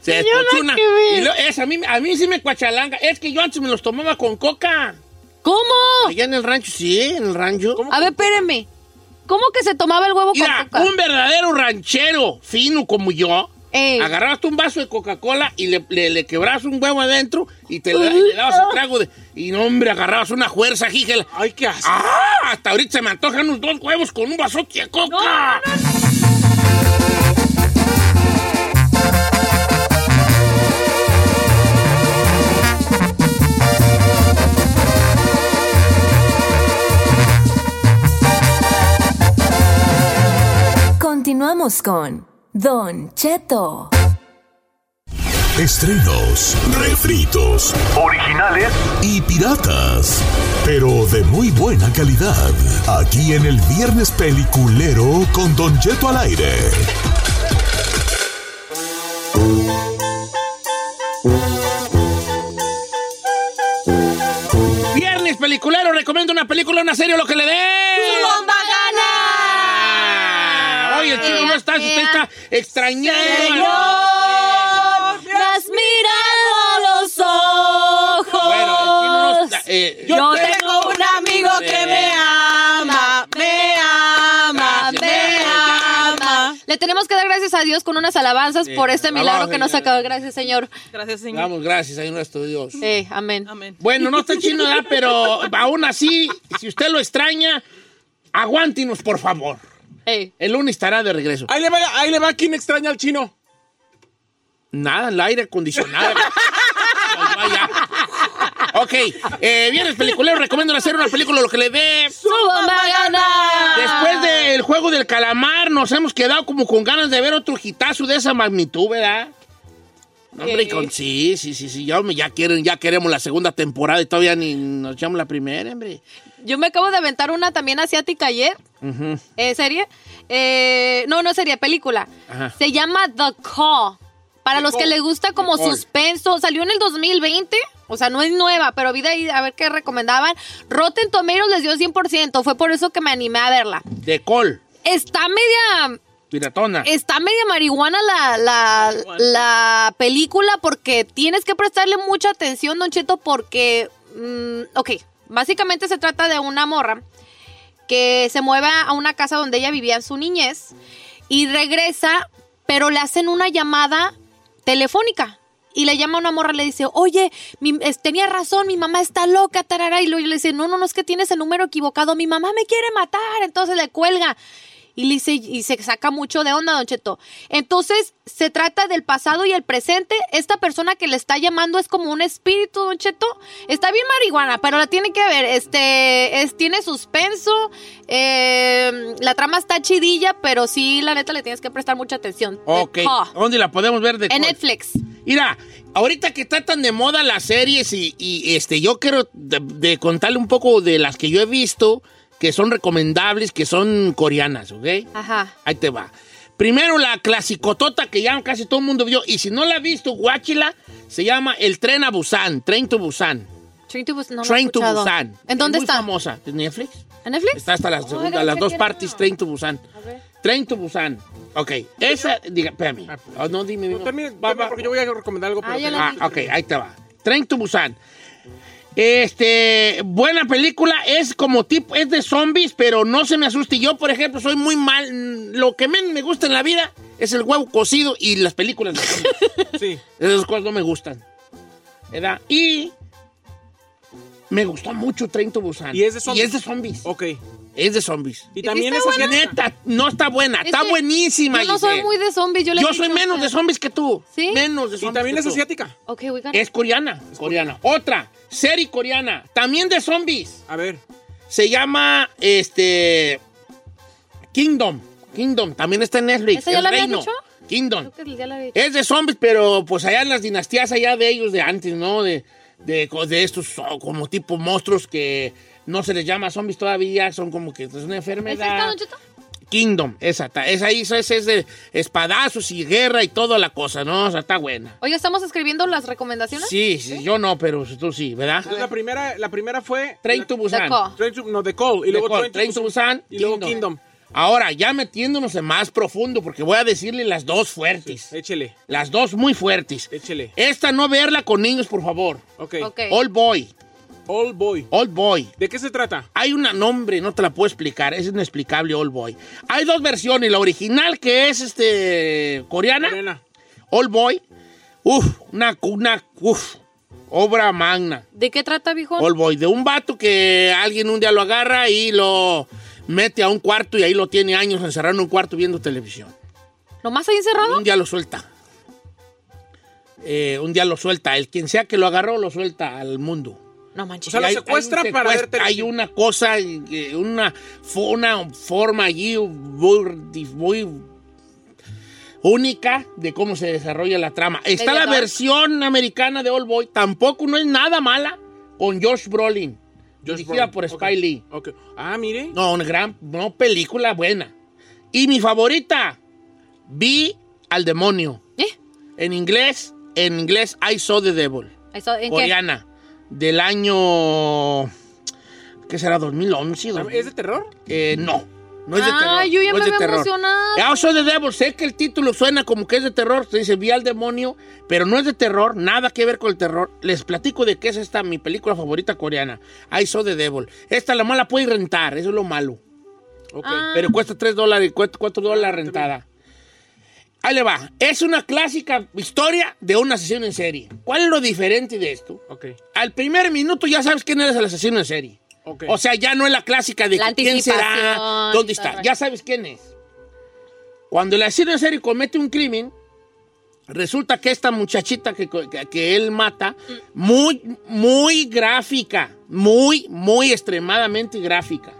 se es, a, mí, a mí sí me cuachalanga. Es que yo antes me los tomaba con coca. ¿Cómo? Allá en el rancho, sí, en el rancho. A ver, espérenme. ¿Cómo que se tomaba el huevo Mira, con coca? un verdadero ranchero fino como yo. Ey. Agarrabas tú un vaso de Coca-Cola y le, le, le quebrabas un huevo adentro y te le, y le dabas el trago de. Y no, hombre, agarrabas una fuerza, jígela. Ay, qué asco. ¡Ah! Hasta ahorita se me antojan unos dos huevos con un vasote de coca. Continuamos con Don Cheto. Estrenos, refritos, originales y piratas. Pero de muy buena calidad. Aquí en el Viernes Peliculero con Don Jeto al aire. Viernes peliculero, recomiendo una película, una serie, lo que le dé. Oye, el chino no está, usted está extrañando. Señor, me has mirado a los ojos. Bueno, el chino no está. eh, Yo tengo un amigo que me ama, me ama, Gracias, me ama. Le tenemos que dar gracias a Dios con unas alabanzas por este vamos, milagro que nos acaba. Gracias, Señor. Gracias, Señor. Damos gracias a nuestro Dios. Eh, amén. Amén. Bueno, no está chino, ¿verdad? pero aún así, si usted lo extraña, aguántenos, por favor. El lunes estará de regreso. Ahí le va, ahí le va quien extraña al chino. Nada, el aire acondicionado. Pues vaya. ok, eh, viernes peliculero, recomiendo hacer una película, lo que le dé. ¡Su bomba gana! Después del juego del calamar, nos hemos quedado como con ganas de ver otro hitazo de esa magnitud, ¿verdad? No, Hombre, Sí. con, sí, sí, sí, sí, ya, ya, quieren, ya queremos la segunda temporada y todavía ni nos echamos la primera, hombre. Yo me acabo de aventar una también asiática ayer. Eh, ¿Serie? Eh, no, no serie, película. Ajá. Se llama The Call. Para los que Call. les gusta como The Call. suspenso, salió en el 2020. O sea, no es nueva, pero vi de ahí a ver qué recomendaban. Rotten Tomatoes les dio 100%. Fue por eso que me animé a verla. De col, Está media piratona. Está media marihuana la, la, la película porque tienes que prestarle mucha atención, Don Cheto, porque, mm, ok, básicamente se trata de una morra que se mueve a una casa donde ella vivía en su niñez y regresa, pero le hacen una llamada telefónica. Y le llama a una morra le dice, oye, mi- tenía razón, mi mamá está loca, tarara. Y luego le dice, no, no, no, es que tienes el número equivocado, mi mamá me quiere matar. Entonces le cuelga. Y le dice, y se saca mucho de onda, Don Cheto. Entonces, se trata del pasado y el presente. Esta persona que le está llamando es como un espíritu, Don Cheto. Está bien marihuana, pero la tiene que ver. Este, es, tiene suspenso. eh, la trama está chidilla, pero sí, la neta, le tienes que prestar mucha atención. Ok, Call. ¿dónde la podemos ver de En? Netflix. Mira, ahorita que está tan de moda las series y, y, este, yo quiero de, de contarle un poco de las que yo he visto que son recomendables, que son coreanas, ¿ok? Ajá. Ahí te va. Primero la clasicotota que ya casi todo el mundo vio y si no la ha visto, guáchila, se llama El Tren a Busan, Train to Busan. Train to Busan. no Train to. Busan. ¿En dónde Es muy está? famosa. ¿En Netflix? ¿En Netflix? Está hasta las, Oh, segunda- las dos partes, Train to Busan. Train to Busan. Ok, esa, diga, espérame. Oh, no, dime, dime. No, termine, Va, termine, va. porque yo voy a recomendar algo. pero Ah, la Ah, ok, ahí te va. Train to Busan. Este, buena película, es como tipo, es de zombies, pero no se me asuste. Yo, por ejemplo, soy muy mal. mm, Lo que menos me gusta en la vida es el huevo cocido y las películas de zombies. Sí. Esas cosas no me gustan. ¿Verdad? Y me gustó mucho Train to Busan. Y es de zombies. Y es de zombies. Ok. Es de zombies. Y también es buena? Neta, no está buena, Es está que buenísima. Yo no soy muy de zombies. Yo, le soy menos o de zombies que tú. ¿Sí? Menos de Y zombies. también que es tú. asiática. Ok, we got it. Es coreana, coreana. Otra, serie coreana, también de zombies. A ver. Se llama, este, Kingdom. Kingdom, también está en Netflix. ¿Esa ya El la dicho? Kingdom. Creo que ya la había dicho. Es de zombies, pero pues allá en las dinastías allá de ellos de antes, ¿no? De, de, de estos oh, como tipo monstruos que no se les llama zombies todavía, son como que es una ¿Es esta, enfermedad. Don Cheto? Kingdom, esa, esa ahí, esa es de espadazos y guerra y toda la cosa, ¿no? O sea, está buena. Oye, ¿estamos escribiendo las recomendaciones? Sí, sí, yo no, pero tú sí, ¿verdad? Entonces, la primera, la primera fue. Train to Busan. The Call. Train to- no, The Call. Y luego Call, Train to Busan, Y luego Kingdom. Kingdom. Ahora, ya metiéndonos en más profundo, porque voy a decirle las dos fuertes. Échele, Las dos muy fuertes. échele. Esta no verla con niños, por favor. Ok. Ok. Old Boy. Old Boy. Old Boy. ¿De qué se trata? Hay un nombre, no te la puedo explicar, es inexplicable Old Boy. Hay dos versiones, la original que es este coreana, Morena. Old Boy. Uf, una, una uf, obra magna. ¿De qué trata, viejo? Old Boy, de un vato que alguien un día lo agarra y lo mete a un cuarto y ahí lo tiene años encerrado en un cuarto viendo televisión. ¿Nomás ahí encerrado? Un día lo suelta. Eh, un día lo suelta. El quien sea que lo agarró lo suelta al mundo. No manches. O sea, lo hay- secuestra hay para ver secuestro, Hay una cosa, eh, una, una forma allí muy, muy única de cómo se desarrolla la trama. Está la dark. versión americana de All Boy, tampoco no es nada mala, con Josh Brolin, Josh dirigida Brolin, por. Spike Lee. Ah, mire. No, una gran no, película buena. Y mi favorita, Vi al demonio. ¿Eh? En inglés, en inglés, I Saw the Devil. Eso, ¿En qué? Del año... ¿Qué será? ¿2011? ¿Es de terror? Eh, no. No es de Ah, terror. yo ya no me había terror. emocionado. I Saw the Devil. Sé que el título suena como que es de terror. Se dice Vi al demonio. Pero no es de terror. Nada que ver con el terror. Les platico de qué es esta mi película favorita coreana. I Saw the Devil. Esta la mala puede rentar. Eso es lo malo. Ok. Ah. Pero cuesta 3 dólares, cuesta 4 dólares la rentada. Ahí le va. Es una clásica historia de un asesino en serie. ¿Cuál es lo diferente de esto? Ok. Al primer minuto ya sabes quién eres el asesino en serie. O sea, ya no es la clásica de La que quién será, dónde está. Ya sabes quién es. Cuando el asesino en serie comete un crimen, resulta que esta muchachita que, que- que él mata, muy, muy gráfica, muy, muy extremadamente gráfica.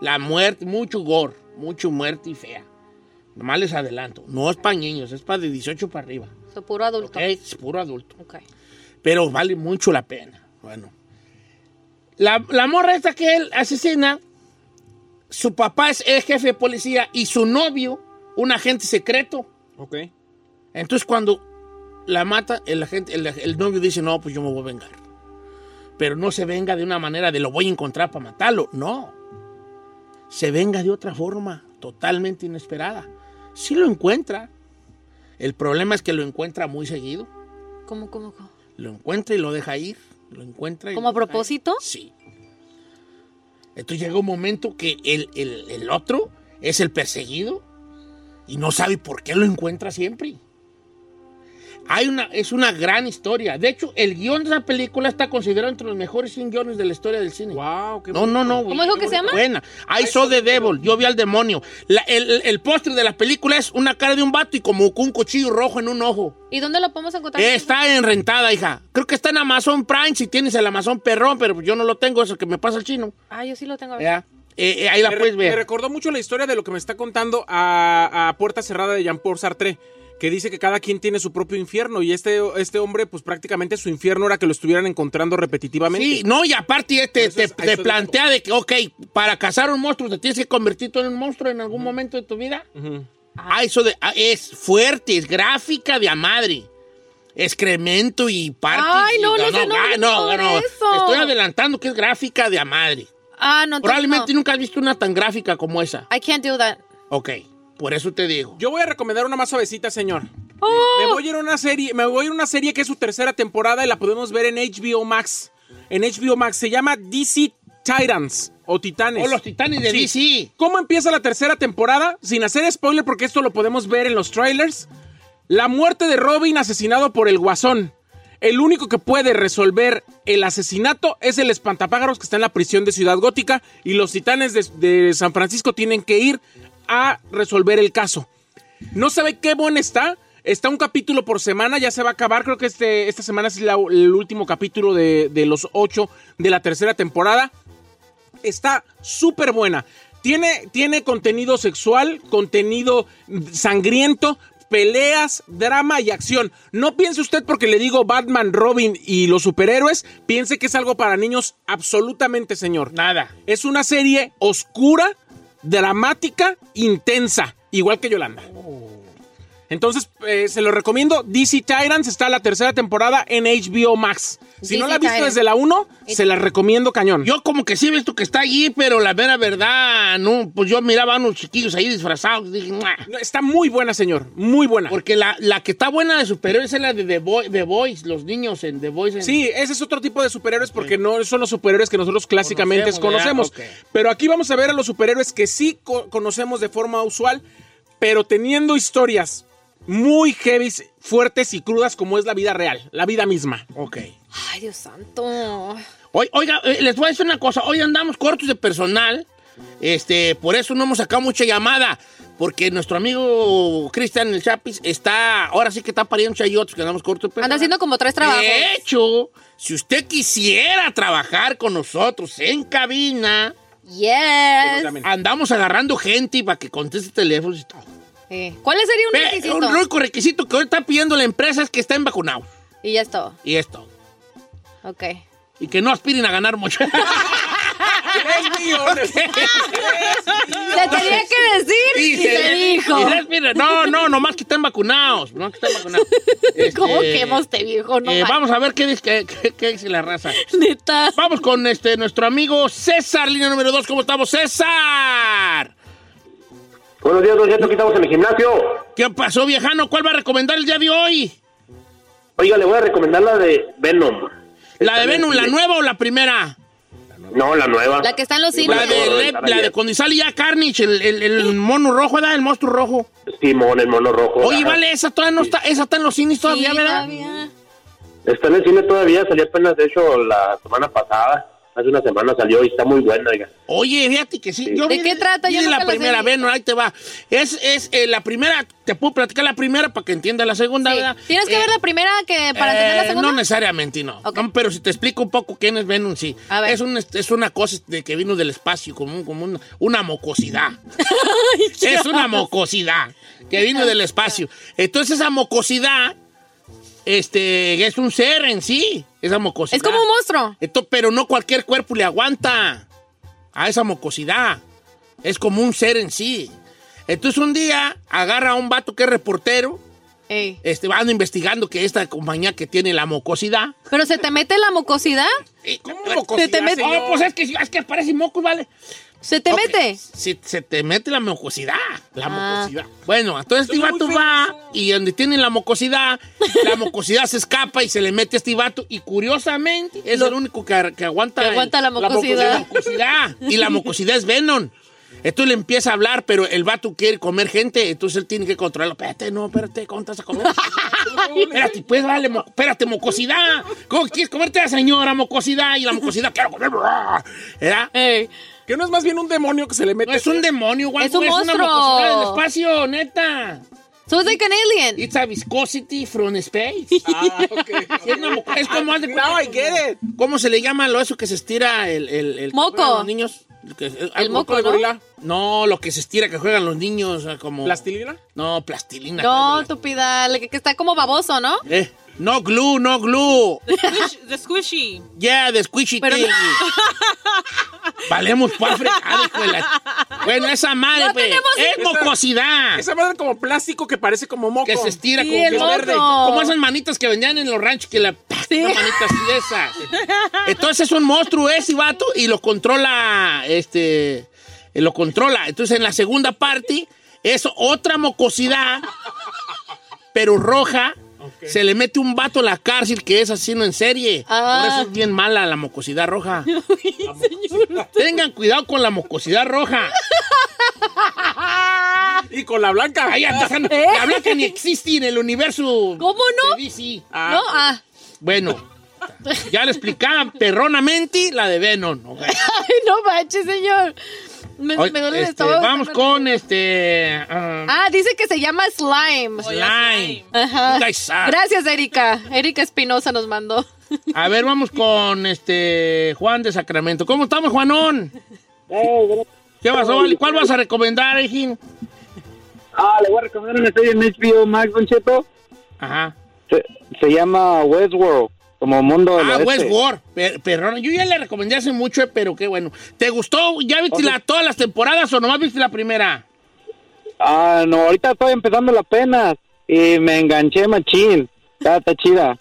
La muerte, mucho gore, mucho muerte y fea. Nomás les adelanto. No es para niños, es para de 18 para arriba. Soy puro adulto. ¿ok? Es puro adulto Ok. pero vale mucho la pena. Bueno, la, la morra esta que él asesina, su papá es el jefe de policía y su novio, un agente secreto. Ok. Entonces cuando la mata, el, agente, el, el novio dice, no, pues yo me voy a vengar. Pero no se venga de una manera de lo voy a encontrar para matarlo. No. Se venga de otra forma, totalmente inesperada. Sí lo encuentra. El problema es que lo encuentra muy seguido. ¿Cómo, cómo, cómo? Lo encuentra y lo deja ir. Lo encuentra y ¿Como a ir. propósito? Sí. Entonces llega un momento que el, el- el otro es el perseguido y no sabe por qué lo encuentra siempre. Hay una, es una gran historia. De hecho, el guion de esa película está considerado entre los mejores 100 guiones de la historia del cine. Wow, qué No, no, no. ¿Cómo dijo que se llama? Buena. I saw the devil. Yo vi al demonio. La- el, el, el póster de la película es una cara de un vato y como con un cuchillo rojo en un ojo. ¿Y dónde lo podemos encontrar? Está en rentada, hija. Creo que está en Amazon Prime si tienes el Amazon Perrón, pero yo no lo tengo, es el que me pasa el chino. Ah, yo sí lo tengo. a ver. Ya. Eh, eh, ahí la me, puedes re- me ver. recordó mucho la historia de lo que me está contando a, a Puerta Cerrada de Jean-Paul Sartre, que dice que cada quien tiene su propio infierno y este, este hombre, pues prácticamente su infierno era que lo estuvieran encontrando repetitivamente. Sí, no, y aparte te, te, plantea de que, ok, para cazar un monstruo te tienes que convertir tú en un monstruo en algún momento de tu vida. Ah, eso de, ah, es fuerte, es gráfica de a madre. Excremento y partes. Ay, no, no no ah, no, no, eso. Estoy adelantando que es gráfica de a madre. Ah, no. Probablemente no. nunca has visto una tan gráfica como esa. I can't do that. Ok, por eso te digo. Yo voy a recomendar una más suavecita, señor. Oh. Me voy a ir a una serie, me voy a ir a una serie que es su tercera temporada y la podemos ver en HBO Max. En HBO Max se llama DC Titans o Titanes. O los titanes de Sí. DC. ¿Cómo empieza la tercera temporada? Sin hacer spoiler, porque esto lo podemos ver en los trailers. La muerte de Robin asesinado por el Guasón. El único que puede resolver el asesinato es el espantapájaros que está en la prisión de Ciudad Gótica y los titanes de, de San Francisco tienen que ir a resolver el caso. No sabe qué buena está. Está un capítulo por semana, ya se va a acabar. Creo que este, esta semana es la- el último capítulo de, de los ocho de la tercera temporada. Está súper buena. Tiene, tiene contenido sexual, contenido sangriento, peleas, drama y acción. No piense usted porque le digo Batman, Robin y los superhéroes, piense que es algo para niños absolutamente, señor. Nada. Es una serie oscura, dramática, intensa, igual que Yolanda. Entonces, eh, se lo recomiendo. DC Titans está la tercera temporada en HBO Max. Si no la ha visto desde la 1, se la recomiendo cañón. Yo como que sí he visto que está allí, pero la mera verdad, no, pues yo miraba a unos chiquillos ahí disfrazados dije. No, Está muy buena, señor. Muy buena. porque la, la que está buena de superhéroes es la de The, Boy- The Boys, los niños en The Boys. en- Sí, ese es otro tipo de superhéroes porque no son los superhéroes que nosotros clásicamente Conocemos. Pero aquí vamos a ver a los superhéroes que sí co- conocemos de forma usual, pero teniendo historias muy heavy, fuertes y crudas como es la vida real, la vida misma. Ok. Ay, Dios santo. Hoy- Oiga, eh, les voy a decir una cosa. Hoy andamos cortos de personal. Este, por eso no hemos sacado mucha llamada. Porque nuestro amigo Cristian el Chapis está, ahora sí que está pariendo chayotes, que andamos cortos de personal. Anda haciendo como tres trabajos. De hecho, si usted quisiera trabajar con nosotros en cabina, Yes. andamos agarrando gente para que conteste teléfonos y todo. Eh, ¿Cuál sería un Ve, requisito? Un único requisito que hoy está pidiendo la empresa es que estén vacunados. Y ya está. Y esto. Ok. Y que no aspiren a ganar mucho. Tres millones. Se tenía que decir y, se, dijo. y no, no, nomás que estén vacunados. No que estén vacunados. ¿Cómo Este, este viejo? No eh, vamos a ver qué dice, qué, qué- qué dice la raza. Neta. Vamos con este nuestro amigo César, línea número 2. ¿Cómo estamos, César? Buenos días, Don Cheto, aquí estamos en el gimnasio. ¿Qué pasó, viejano? ¿Cuál va a recomendar el día de hoy? Oiga, le voy a recomendar la de Venom. ¿La de Venom, la nueva o la primera? No, la nueva. La que está en los cines. La de, la de cuando sale ya Carnage, el, el- el mono rojo, ¿verdad? El monstruo rojo. Simón, el mono rojo. Oye, Ajá. vale, esa todavía no está, esa está en los cines todavía, Sí, ¿verdad? todavía. Está en el cine todavía, salió apenas, de hecho, la semana pasada. Hace una semana salió y está muy buena, oiga. Oye, fíjate que sí. Yo ¿De vi- qué trata? vi Yo nunca la la primera, vi. ven, ahí te va. Es, es eh, la primera, te puedo platicar la primera para que entiendas la segunda, Sí. ¿verdad? Tienes que Eh, ver la primera que para entender la Eh, segunda. No necesariamente. No, Pero si te explico un poco quién es Venom, sí. A ver. Es, un- es una cosa de que vino del espacio, como, un- como una, una mocosidad. es una mocosidad que vino del espacio. Entonces esa mocosidad este, es un ser en sí, esa mocosidad. es como un monstruo. Esto, pero no cualquier cuerpo le aguanta a esa mocosidad. Es como un ser en sí. Entonces un día agarra a un vato que es reportero, Ey. este, van investigando que esta compañía que tiene la mocosidad. Pero se te mete la mocosidad. ¿Cómo Se te mete. Oh, pues es que, es que parece mocos, ¿vale? Se te mete. Si se te mete la mucosidad. La Ah. mucosidad. Bueno, entonces este vato va y donde tiene la mucosidad, la mucosidad se escapa y se le mete a este vato. Y curiosamente es el único que, que aguanta, Que el- aguanta la mucosidad. La mucosidad. Y la mucosidad es Venom. Entonces le empieza a hablar, pero el vato quiere comer gente, entonces él tiene que controlarlo. Espérate, no, espérate, ¿cómo te vas a comer? espérate, pues, vale, mo- espérate, mocosidad. ¿Cómo quieres comerte a la señora mocosidad? Y la mocosidad, quiero comer. ¿Verdad? Ey. Que no es más bien un demonio que se le mete. No es un demonio, guapo. Es un una monstruo. del espacio, neta. So it's like an alien. It's a viscosity from space. Ah, ok. Sí, es, una es como... de Now I get it. ¿Cómo se le llama lo eso que se estira el... el, el Moco. los niños? El, que- el- algo- moco, de ¿no? gorila? No, lo que se estira que juegan los niños, como... ¿Plastilina? No, plastilina. No, tupida. el Que, que está como baboso, ¿no? Eh, no glue, no glue. The squishy. Yeah, the squishy Pero thing. Valemos pa' fregar, hijo de la- Bueno, esa madre, No pues, tenemos- es mocosidad. Esa madre como plástico que parece como moco. Que se estira Sí, como que es verde. Como esas manitas que vendían en los ranchos, que la. Sí. Manitas así de esas. Entonces es un monstruo ese vato y lo controla. Este. Lo controla. Entonces en la segunda parte es otra mocosidad, pero roja. Se le mete un vato a la cárcel que es asesino en serie. Ah. Por eso es bien mala la mocosidad roja. Tengan cuidado con la mocosidad roja. Y con la blanca. Ahí están. ¿Eh? La blanca ni existe en el universo. ¿Cómo no? de DC. No, ah. Bueno, ya le explicaba perronamente la de Venom. ¿ok? Ay, no manches, señor. Me, Oye, me duele este, vamos con este. ah, Ah, dice que se llama slime. slime. Ajá. Gracias, Erika. Erika Espinosa nos mandó. A ver, vamos con este Juan de Sacramento. ¿Cómo estamos, Juanón? ¿Qué pasó? ¿Cuál vas a recomendar, Ejín? Ah, le voy a recomendar una serie en HBO Max, Don Cheto. Ajá. Se, se llama Westworld, como mundo del Ah, oeste. Westworld. Per- Perrón. Yo ya le recomendé hace mucho, pero qué bueno. ¿Te gustó? ¿Ya viste la- todas las temporadas o nomás viste la primera? Ah, no, ahorita estoy empezando apenas y me enganché machín. Está, está chida.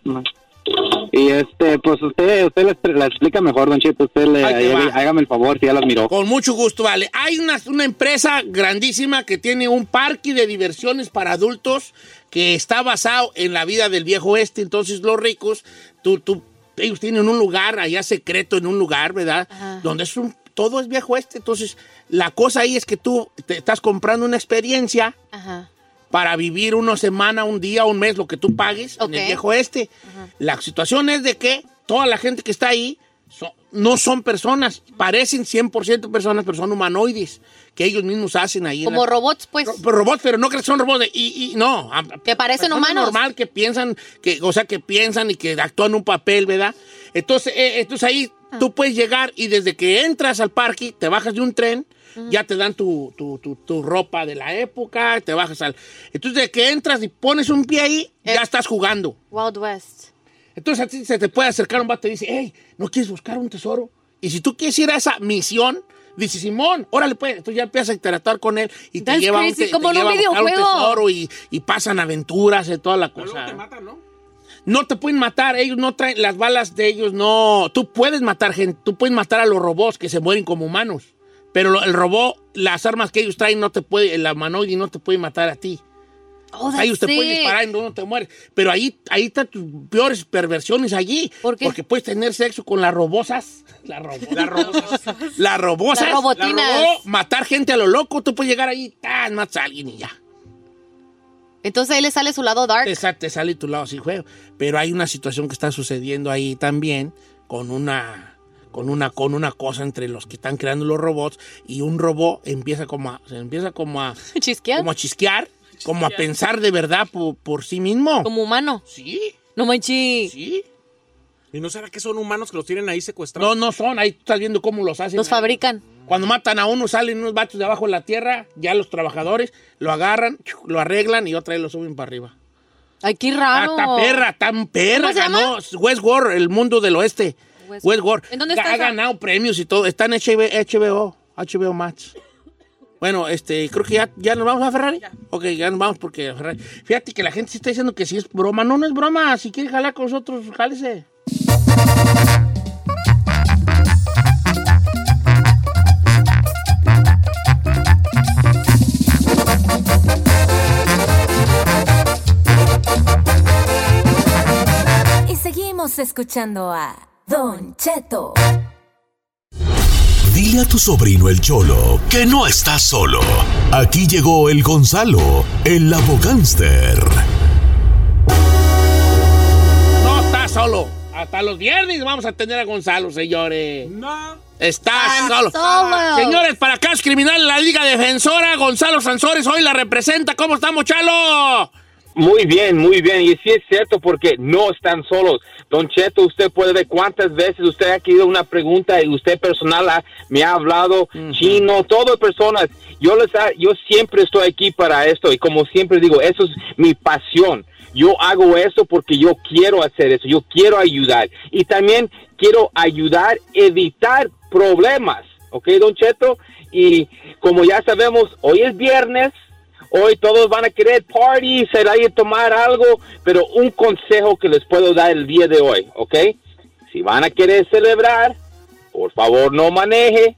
Y este, pues usted, usted la, la explica mejor, Don Cheto. Usted le, Ahí hágame el favor, si ya las miró. Con mucho gusto, vale. Hay una, una empresa grandísima que tiene un parque de diversiones para adultos que está basado en la vida del viejo oeste. Entonces, los ricos, tú, tú, ellos tienen un lugar allá secreto, en un lugar, ¿verdad? Ajá. Donde es un, todo es viejo oeste. Entonces, la cosa ahí es que tú te estás comprando una experiencia Ajá. para vivir una semana, un día, un mes, lo que tú pagues en el viejo oeste. La situación es de que toda la gente que está ahí so- no son personas, parecen 100% personas, pero son humanoides, que ellos mismos hacen ahí. Como la- robots, pues. Ro- robots, pero no crees que son robots de- y, y no. Que parecen humanos. normal que piensan, que, o sea, que piensan y que actúan un papel, ¿verdad? Entonces, eh, entonces ahí Tú puedes llegar y desde que entras al parque, te bajas de un tren, ya te dan tu, tu- tu- tu ropa de la época, te bajas al... Entonces, desde que entras y pones un pie ahí, ya estás jugando. Wild West. Entonces a ti se te puede acercar un vato y dice, hey, ¿no quieres buscar un tesoro? Y si tú quieres ir a esa misión, dice Simón, órale pues. Entonces ya empiezas a interactuar con él y te That's lleva, a un, crazy, te- como te lleva a buscar un tesoro y, y pasan aventuras y toda la cosa. No te pueden matar, ellos no traen, las balas de ellos no. Tú puedes matar gente, tú puedes matar a los robots que se mueren como humanos. Pero el robot, las armas que ellos traen, no te puede, el humanoide no te puede matar a ti. Oh, Ahí usted puede disparar y no, no te mueres. Pero ahí, ahí están tus peores perversiones allí. Porque puedes tener sexo con las robosas. Las robo- las robosas. las robosas. Las robotinas. la matar gente a lo loco. Tú puedes llegar ahí, tan, matas a alguien y ya. Entonces ahí le sale su lado dark. Te, sa- te sale tu lado así, juego. Pero hay una situación que está sucediendo ahí también con una con una con una cosa entre los que están creando los robots y un robot empieza como a se empieza como a Chisquear. como a chisquear, como a pensar de verdad por, por sí mismo. Como humano. Sí. No manches. Sí. ¿Y no será que son humanos que los tienen ahí secuestrados? No, no son. Ahí tú estás viendo cómo los hacen. Los fabrican. Cuando matan a uno, salen unos vatos de abajo de la tierra, ya los trabajadores lo agarran, lo arreglan y otra vez lo suben para arriba. Ay, qué Ah, raro. está perra, tan perra. ¿Cómo se Ganó Westworld, el mundo del oeste. West- Westworld. ¿En dónde está Ha esa? ganado premios y todo. Está en HBO, HBO, HBO Max. Bueno, este, creo que ya, ya nos vamos a Ferrari. Ok, ya nos vamos porque Ferrari. Fíjate que la gente sí está diciendo que sí es broma. No, no es broma. Si quiere jalar con nosotros, jálese. Y seguimos escuchando a Don Cheto. Dile a tu sobrino el Cholo que no está solo. Aquí llegó el Gonzalo, el abogánster. No está solo. Hasta los viernes vamos a tener a Gonzalo, señores. No. Está solo. solo. Señores, para casos criminales, la Liga Defensora, Gonzalo Sansores hoy la representa. ¿Cómo estamos, Chalo? Muy bien, muy bien. Y sí es cierto porque no están solos. Don Cheto, usted puede ver cuántas veces usted ha querido una pregunta y usted personal ha- me ha hablado chino, todo personas. Yo les ha- yo siempre estoy aquí para esto y como siempre digo, eso es mi pasión. Yo hago eso porque yo quiero hacer eso, yo quiero ayudar y también quiero ayudar a evitar problemas, ¿ok, Don Cheto? Y como ya sabemos, hoy es viernes, Hoy todos van a querer party, a tomar algo, pero un consejo que les puedo dar el día de hoy, ¿ok? Si van a querer celebrar, por favor no maneje.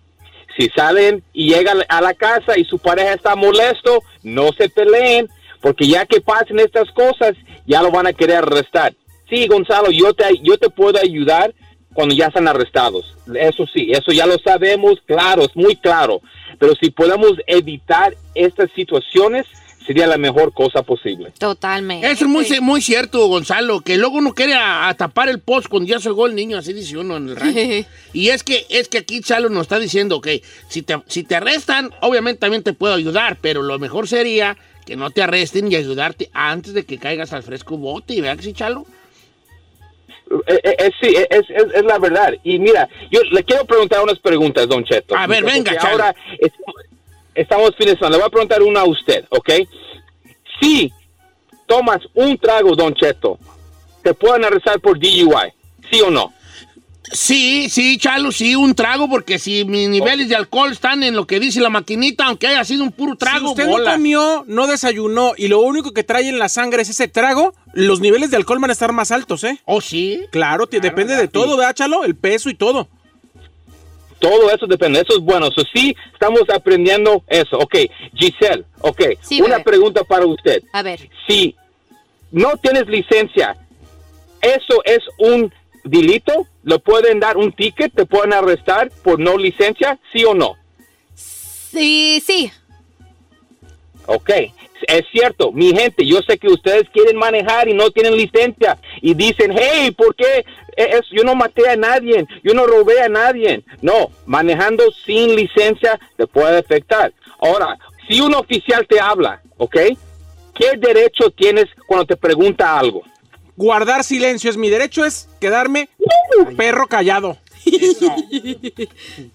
Si salen y llegan a la casa y su pareja está molesto, no se peleen, porque ya que pasen estas cosas, ya lo van a querer arrestar. Sí, Gonzalo, yo te, yo te puedo ayudar cuando ya están arrestados. Eso sí, eso ya lo sabemos, claro, es muy claro. Pero si podemos evitar estas situaciones, sería la mejor cosa posible. Totalmente. Eso es muy, muy cierto, Gonzalo, que luego uno quiere a, a tapar el post cuando ya salgó el niño, así dice uno en el rancho. y es que, es que aquí Chalo nos está diciendo que si te, si te arrestan, obviamente también te puedo ayudar, pero lo mejor sería que no te arresten y ayudarte antes de que caigas al fresco bote. ¿Y vea que sí, Chalo? Eh, eh, eh, sí, es, es- es la verdad. Y mira, yo le quiero preguntar unas preguntas, Don Cheto. A ver, venga, ahora es- estamos semana. Le voy a preguntar una a usted, ¿ok? Si tomas un trago, Don Cheto, ¿te pueden arrestar por DUI? ¿Sí o no? Sí, sí, Chalo, sí, un trago, porque si mis niveles de alcohol están en lo que dice la maquinita, aunque haya sido un puro trago, si usted bola. no comió, no desayunó y lo único que trae en la sangre es ese trago, los niveles de alcohol van a estar más altos, ¿eh? ¿Oh, sí? Claro, te- depende de todo, ¿verdad, Chalo? El peso y todo. Todo eso depende, eso es bueno. Eso sí, estamos aprendiendo eso. Ok, Giselle, ok. Sí, una bebé. pregunta para usted. A ver. Si no tienes licencia, ¿eso es un delito? ¿Le pueden dar un ticket? ¿Te pueden arrestar por no licencia? ¿Sí o no? Sí, sí. Ok, es cierto, mi gente, yo sé que ustedes quieren manejar y no tienen licencia y dicen, hey, ¿por qué? Es, yo no maté a nadie, yo no robé a nadie. No, manejando sin licencia te puede afectar. Ahora, si un oficial te habla, ¿ok? ¿Qué derecho tienes cuando te pregunta algo? Guardar silencio es mi derecho, es quedarme perro callado.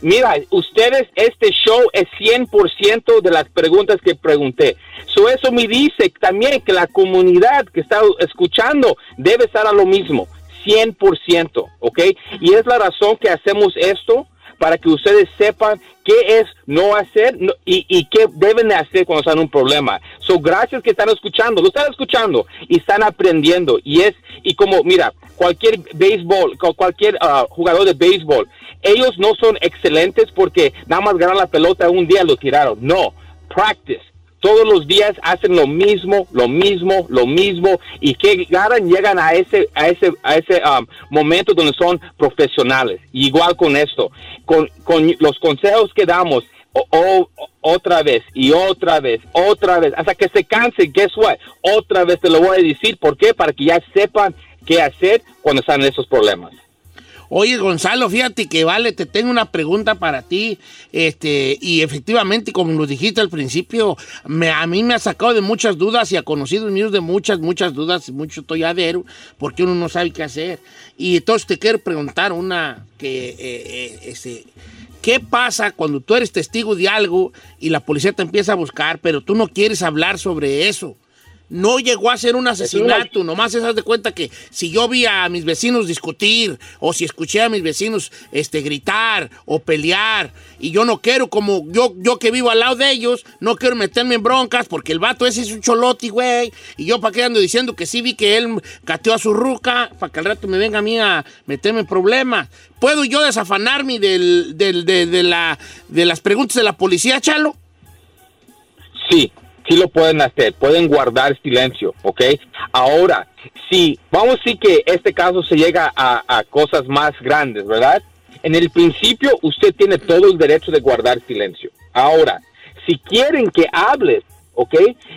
Mira, ustedes, este show es 100% de las preguntas que pregunté. So eso me dice también que la comunidad que está escuchando debe estar a lo mismo, 100%, ¿ok? Y es la razón que hacemos esto para que ustedes sepan qué es no hacer no- y, y qué deben de hacer cuando están en un problema. So, gracias que están escuchando, lo están escuchando y están aprendiendo. Y es, y como, mira, cualquier béisbol, cu- cualquier ah, jugador de béisbol, ellos no son excelentes porque nada más ganan la pelota un día lo tiraron. No, practice. Todos los días hacen lo mismo, lo mismo, lo mismo y que ganan llegan a ese a ese a ese um, momento donde son profesionales. Igual con esto, con, con los consejos que damos o- otra vez y otra vez, otra vez, hasta que se canse, guess what? Otra vez te lo voy a decir, ¿por qué? Para que ya sepan qué hacer cuando están en esos problemas. Oye, Gonzalo, fíjate que vale, te tengo una pregunta para ti. Este, y efectivamente, como lo dijiste al principio, me- a mí me ha sacado de muchas dudas y a conocidos míos de muchas, muchas dudas, mucho tolladero, porque uno no sabe qué hacer. Y entonces te quiero preguntar una que, eh, eh, este, ¿qué pasa cuando tú eres testigo de algo y la policía te empieza a buscar, pero tú no quieres hablar sobre eso? No llegó a ser un asesinato, nomás se das de cuenta que si yo vi a mis vecinos discutir o si escuché a mis vecinos este, gritar o pelear y yo no quiero, como yo, yo que vivo al lado de ellos, no quiero meterme en broncas porque el vato ese es un choloti, güey, y yo para qué ando diciendo que sí vi que él cateó a su ruca para que al rato me venga a mí a meterme en problemas. ¿Puedo yo desafanarme del, del- de, de la, de las preguntas de la policía, Chalo? Sí, sí lo pueden hacer, pueden guardar silencio, ¿ok? Ahora, si vamos a decir que este caso se llega a, cosas más grandes, ¿verdad? En el principio usted tiene todo el derecho de guardar silencio. Ahora, si quieren que hables, ¿ok?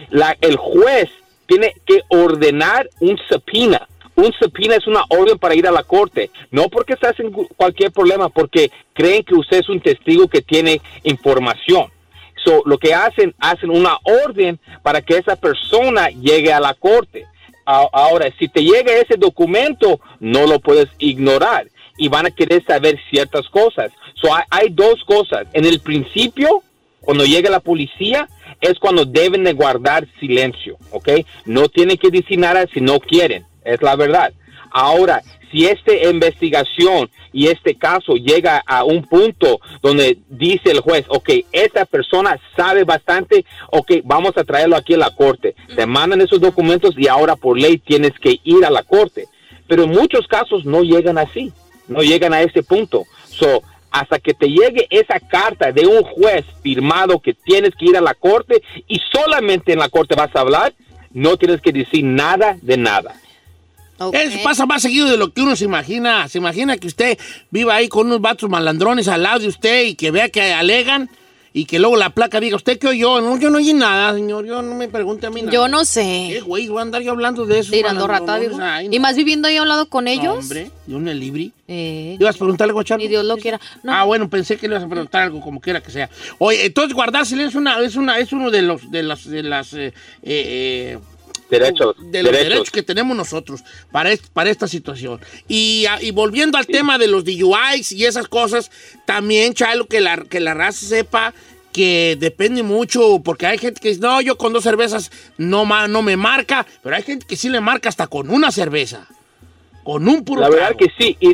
La, el juez tiene que ordenar un subpoena. Un subpoena es una orden para ir a la corte, no porque estás en cualquier problema, porque creen que usted es un testigo que tiene información. So, lo que hacen, hacen una orden para que esa persona llegue a la corte. Ahora, si te llega ese documento, no lo puedes ignorar y van a querer saber ciertas cosas. So, hay, hay dos cosas. En el principio, cuando llega la policía, es cuando deben de guardar silencio, ¿ok? No tienen que decir nada si no quieren, es la verdad. Ahora, si esta investigación y este caso llega a un punto donde dice el juez, ok, esta persona sabe bastante, ok, vamos a traerlo aquí a la corte. Te mandan esos documentos y ahora por ley tienes que ir a la corte. Pero en muchos casos no llegan así, no llegan a ese punto. So, hasta que te llegue esa carta de un juez firmado que tienes que ir a la corte y solamente en la corte vas a hablar, no tienes que decir nada de nada. Eso pasa más seguido de lo que uno se imagina. Se imagina que usted viva ahí con unos vatos malandrones al lado de usted y que vea que alegan y que luego la placa diga, ¿usted qué oyó? No, yo no oí nada, señor. Yo no me pregunte a mí nada. Yo no sé. ¿Qué, güey? Voy a andar yo hablando de eso. Tirando rata, digo. Y más viviendo ahí a un lado con ellos. Hombre, y un libri. Eh, ¿Ibas a preguntarle algo, Charlie? Ni Dios lo quiera. No. Ah, bueno, pensé que le ibas a preguntar algo como quiera que sea. Oye, entonces guardar silencio es, una, es, una, es uno de los de las, de las eh, eh, Derechos. de los derechos. derechos que tenemos nosotros para, est- para esta situación. Y, a- y volviendo al tema de los DUIs y esas cosas, también, Chalo, que la, que la raza sepa que depende mucho, porque hay gente que dice, no, yo con dos cervezas no, no me marca, pero hay gente que sí le marca hasta con una cerveza, con un puro La verdad trago. que sí. Y,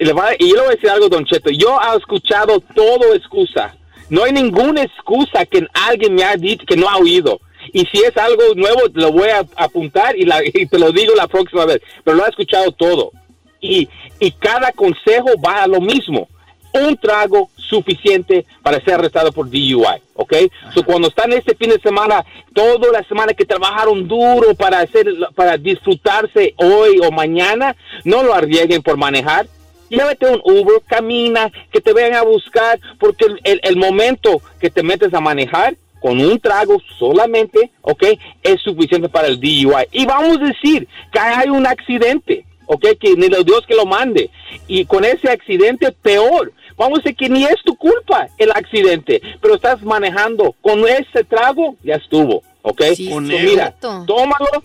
y le va- y yo le voy a decir algo, Don Cheto. Yo he escuchado todo excusa. No hay ninguna excusa que alguien me ha dicho que no ha oído. Y si es algo nuevo, lo voy a apuntar y, la- y te lo digo la próxima vez. Pero lo he escuchado todo. Y, y cada consejo va a lo mismo. Un trago suficiente para ser arrestado por DUI, ¿ok? So, cuando están este fin de semana, toda la semana que trabajaron duro para hacer, para disfrutarse hoy o mañana, no lo arriesguen por manejar. Llévate un Uber, camina, que te vengan a buscar, porque el, el- el momento que te metes a manejar con un trago solamente, ¿ok? Es suficiente para el DUI. Y vamos a decir que hay un accidente, ¿ok? Que ni Dios que lo mande. Y con ese accidente, peor. Vamos a decir que ni es tu culpa el accidente, pero estás manejando con ese trago, ya estuvo, ¿ok? Sí, So, mira, tómalo,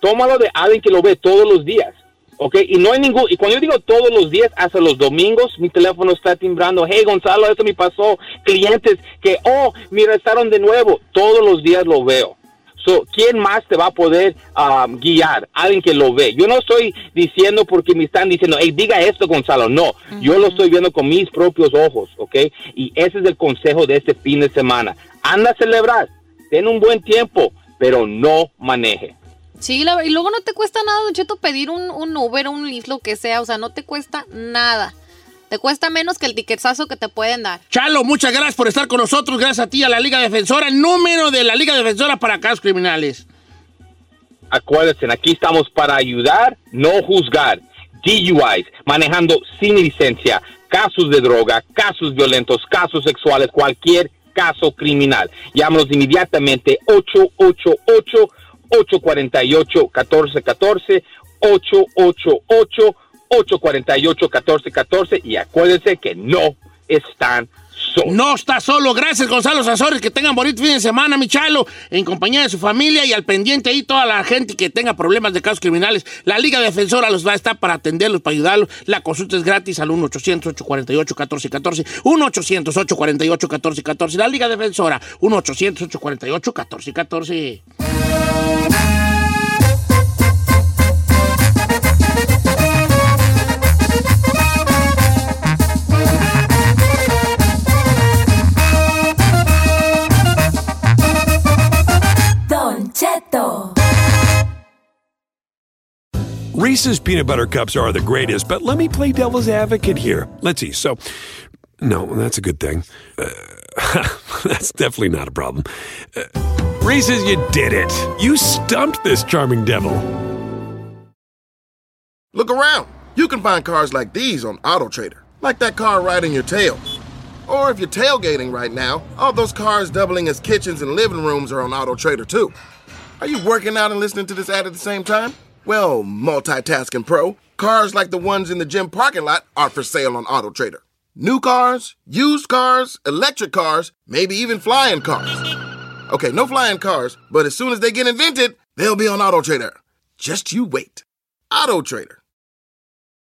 tómalo de alguien que lo ve todos los días. ¿Ok? Y no hay ningún, y cuando yo digo todos los días, hasta los domingos, mi teléfono está timbrando, hey Gonzalo, esto me pasó, clientes que, oh, me restaron de nuevo, todos los días lo veo. So, ¿Quién más te va a poder um, guiar? Alguien que lo ve. Yo no estoy diciendo porque me están diciendo, hey, diga esto, Gonzalo. No, yo lo estoy viendo con mis propios ojos, ¿ok? Y ese es el consejo de este fin de semana. Anda a celebrar, ten un buen tiempo, pero no maneje. Sí, la- y luego no te cuesta nada, Don Cheto, pedir un, un Uber, un Lyft, lo que sea. O sea, no te cuesta nada. Te cuesta menos que el tiquetazo que te pueden dar. Chalo, muchas gracias por estar con nosotros. Gracias a ti, a la Liga Defensora, número de la Liga Defensora para casos criminales. Acuérdense, aquí estamos para ayudar, no juzgar. DUIs, manejando sin licencia, casos de droga, casos violentos, casos sexuales, cualquier caso criminal. Llámanos inmediatamente 888-848-1414, 888-848-1414 y acuérdense que no están No está solo. Gracias, Gonzalo Sazores. Que tengan bonito fin de semana, mi Chalo, en compañía de su familia y al pendiente ahí toda la gente que tenga problemas de casos criminales. La Liga Defensora los va a estar para atenderlos, para ayudarlos. La consulta es gratis al 1-800-848-1414. 1-800-848-1414. La Liga Defensora, 1-800-848-1414. Reese's peanut butter cups are the greatest, but let me play devil's advocate here. Let's see. So, no, that's a good thing. Uh, that's definitely not a problem. Uh, Reese's, you did it. You stumped this charming devil. Look around. You can find cars like these on AutoTrader, like that car in your tail. Or if you're tailgating right now, all those cars doubling as kitchens and living rooms are on AutoTrader too. Are you working out and listening to this ad at the same time? Well, multitasking pro, cars like the ones in the gym parking lot are for sale on AutoTrader. New cars, used cars, electric cars, maybe even flying cars. Okay, no flying cars, but as soon as they get invented, they'll be on AutoTrader. Just you wait. AutoTrader.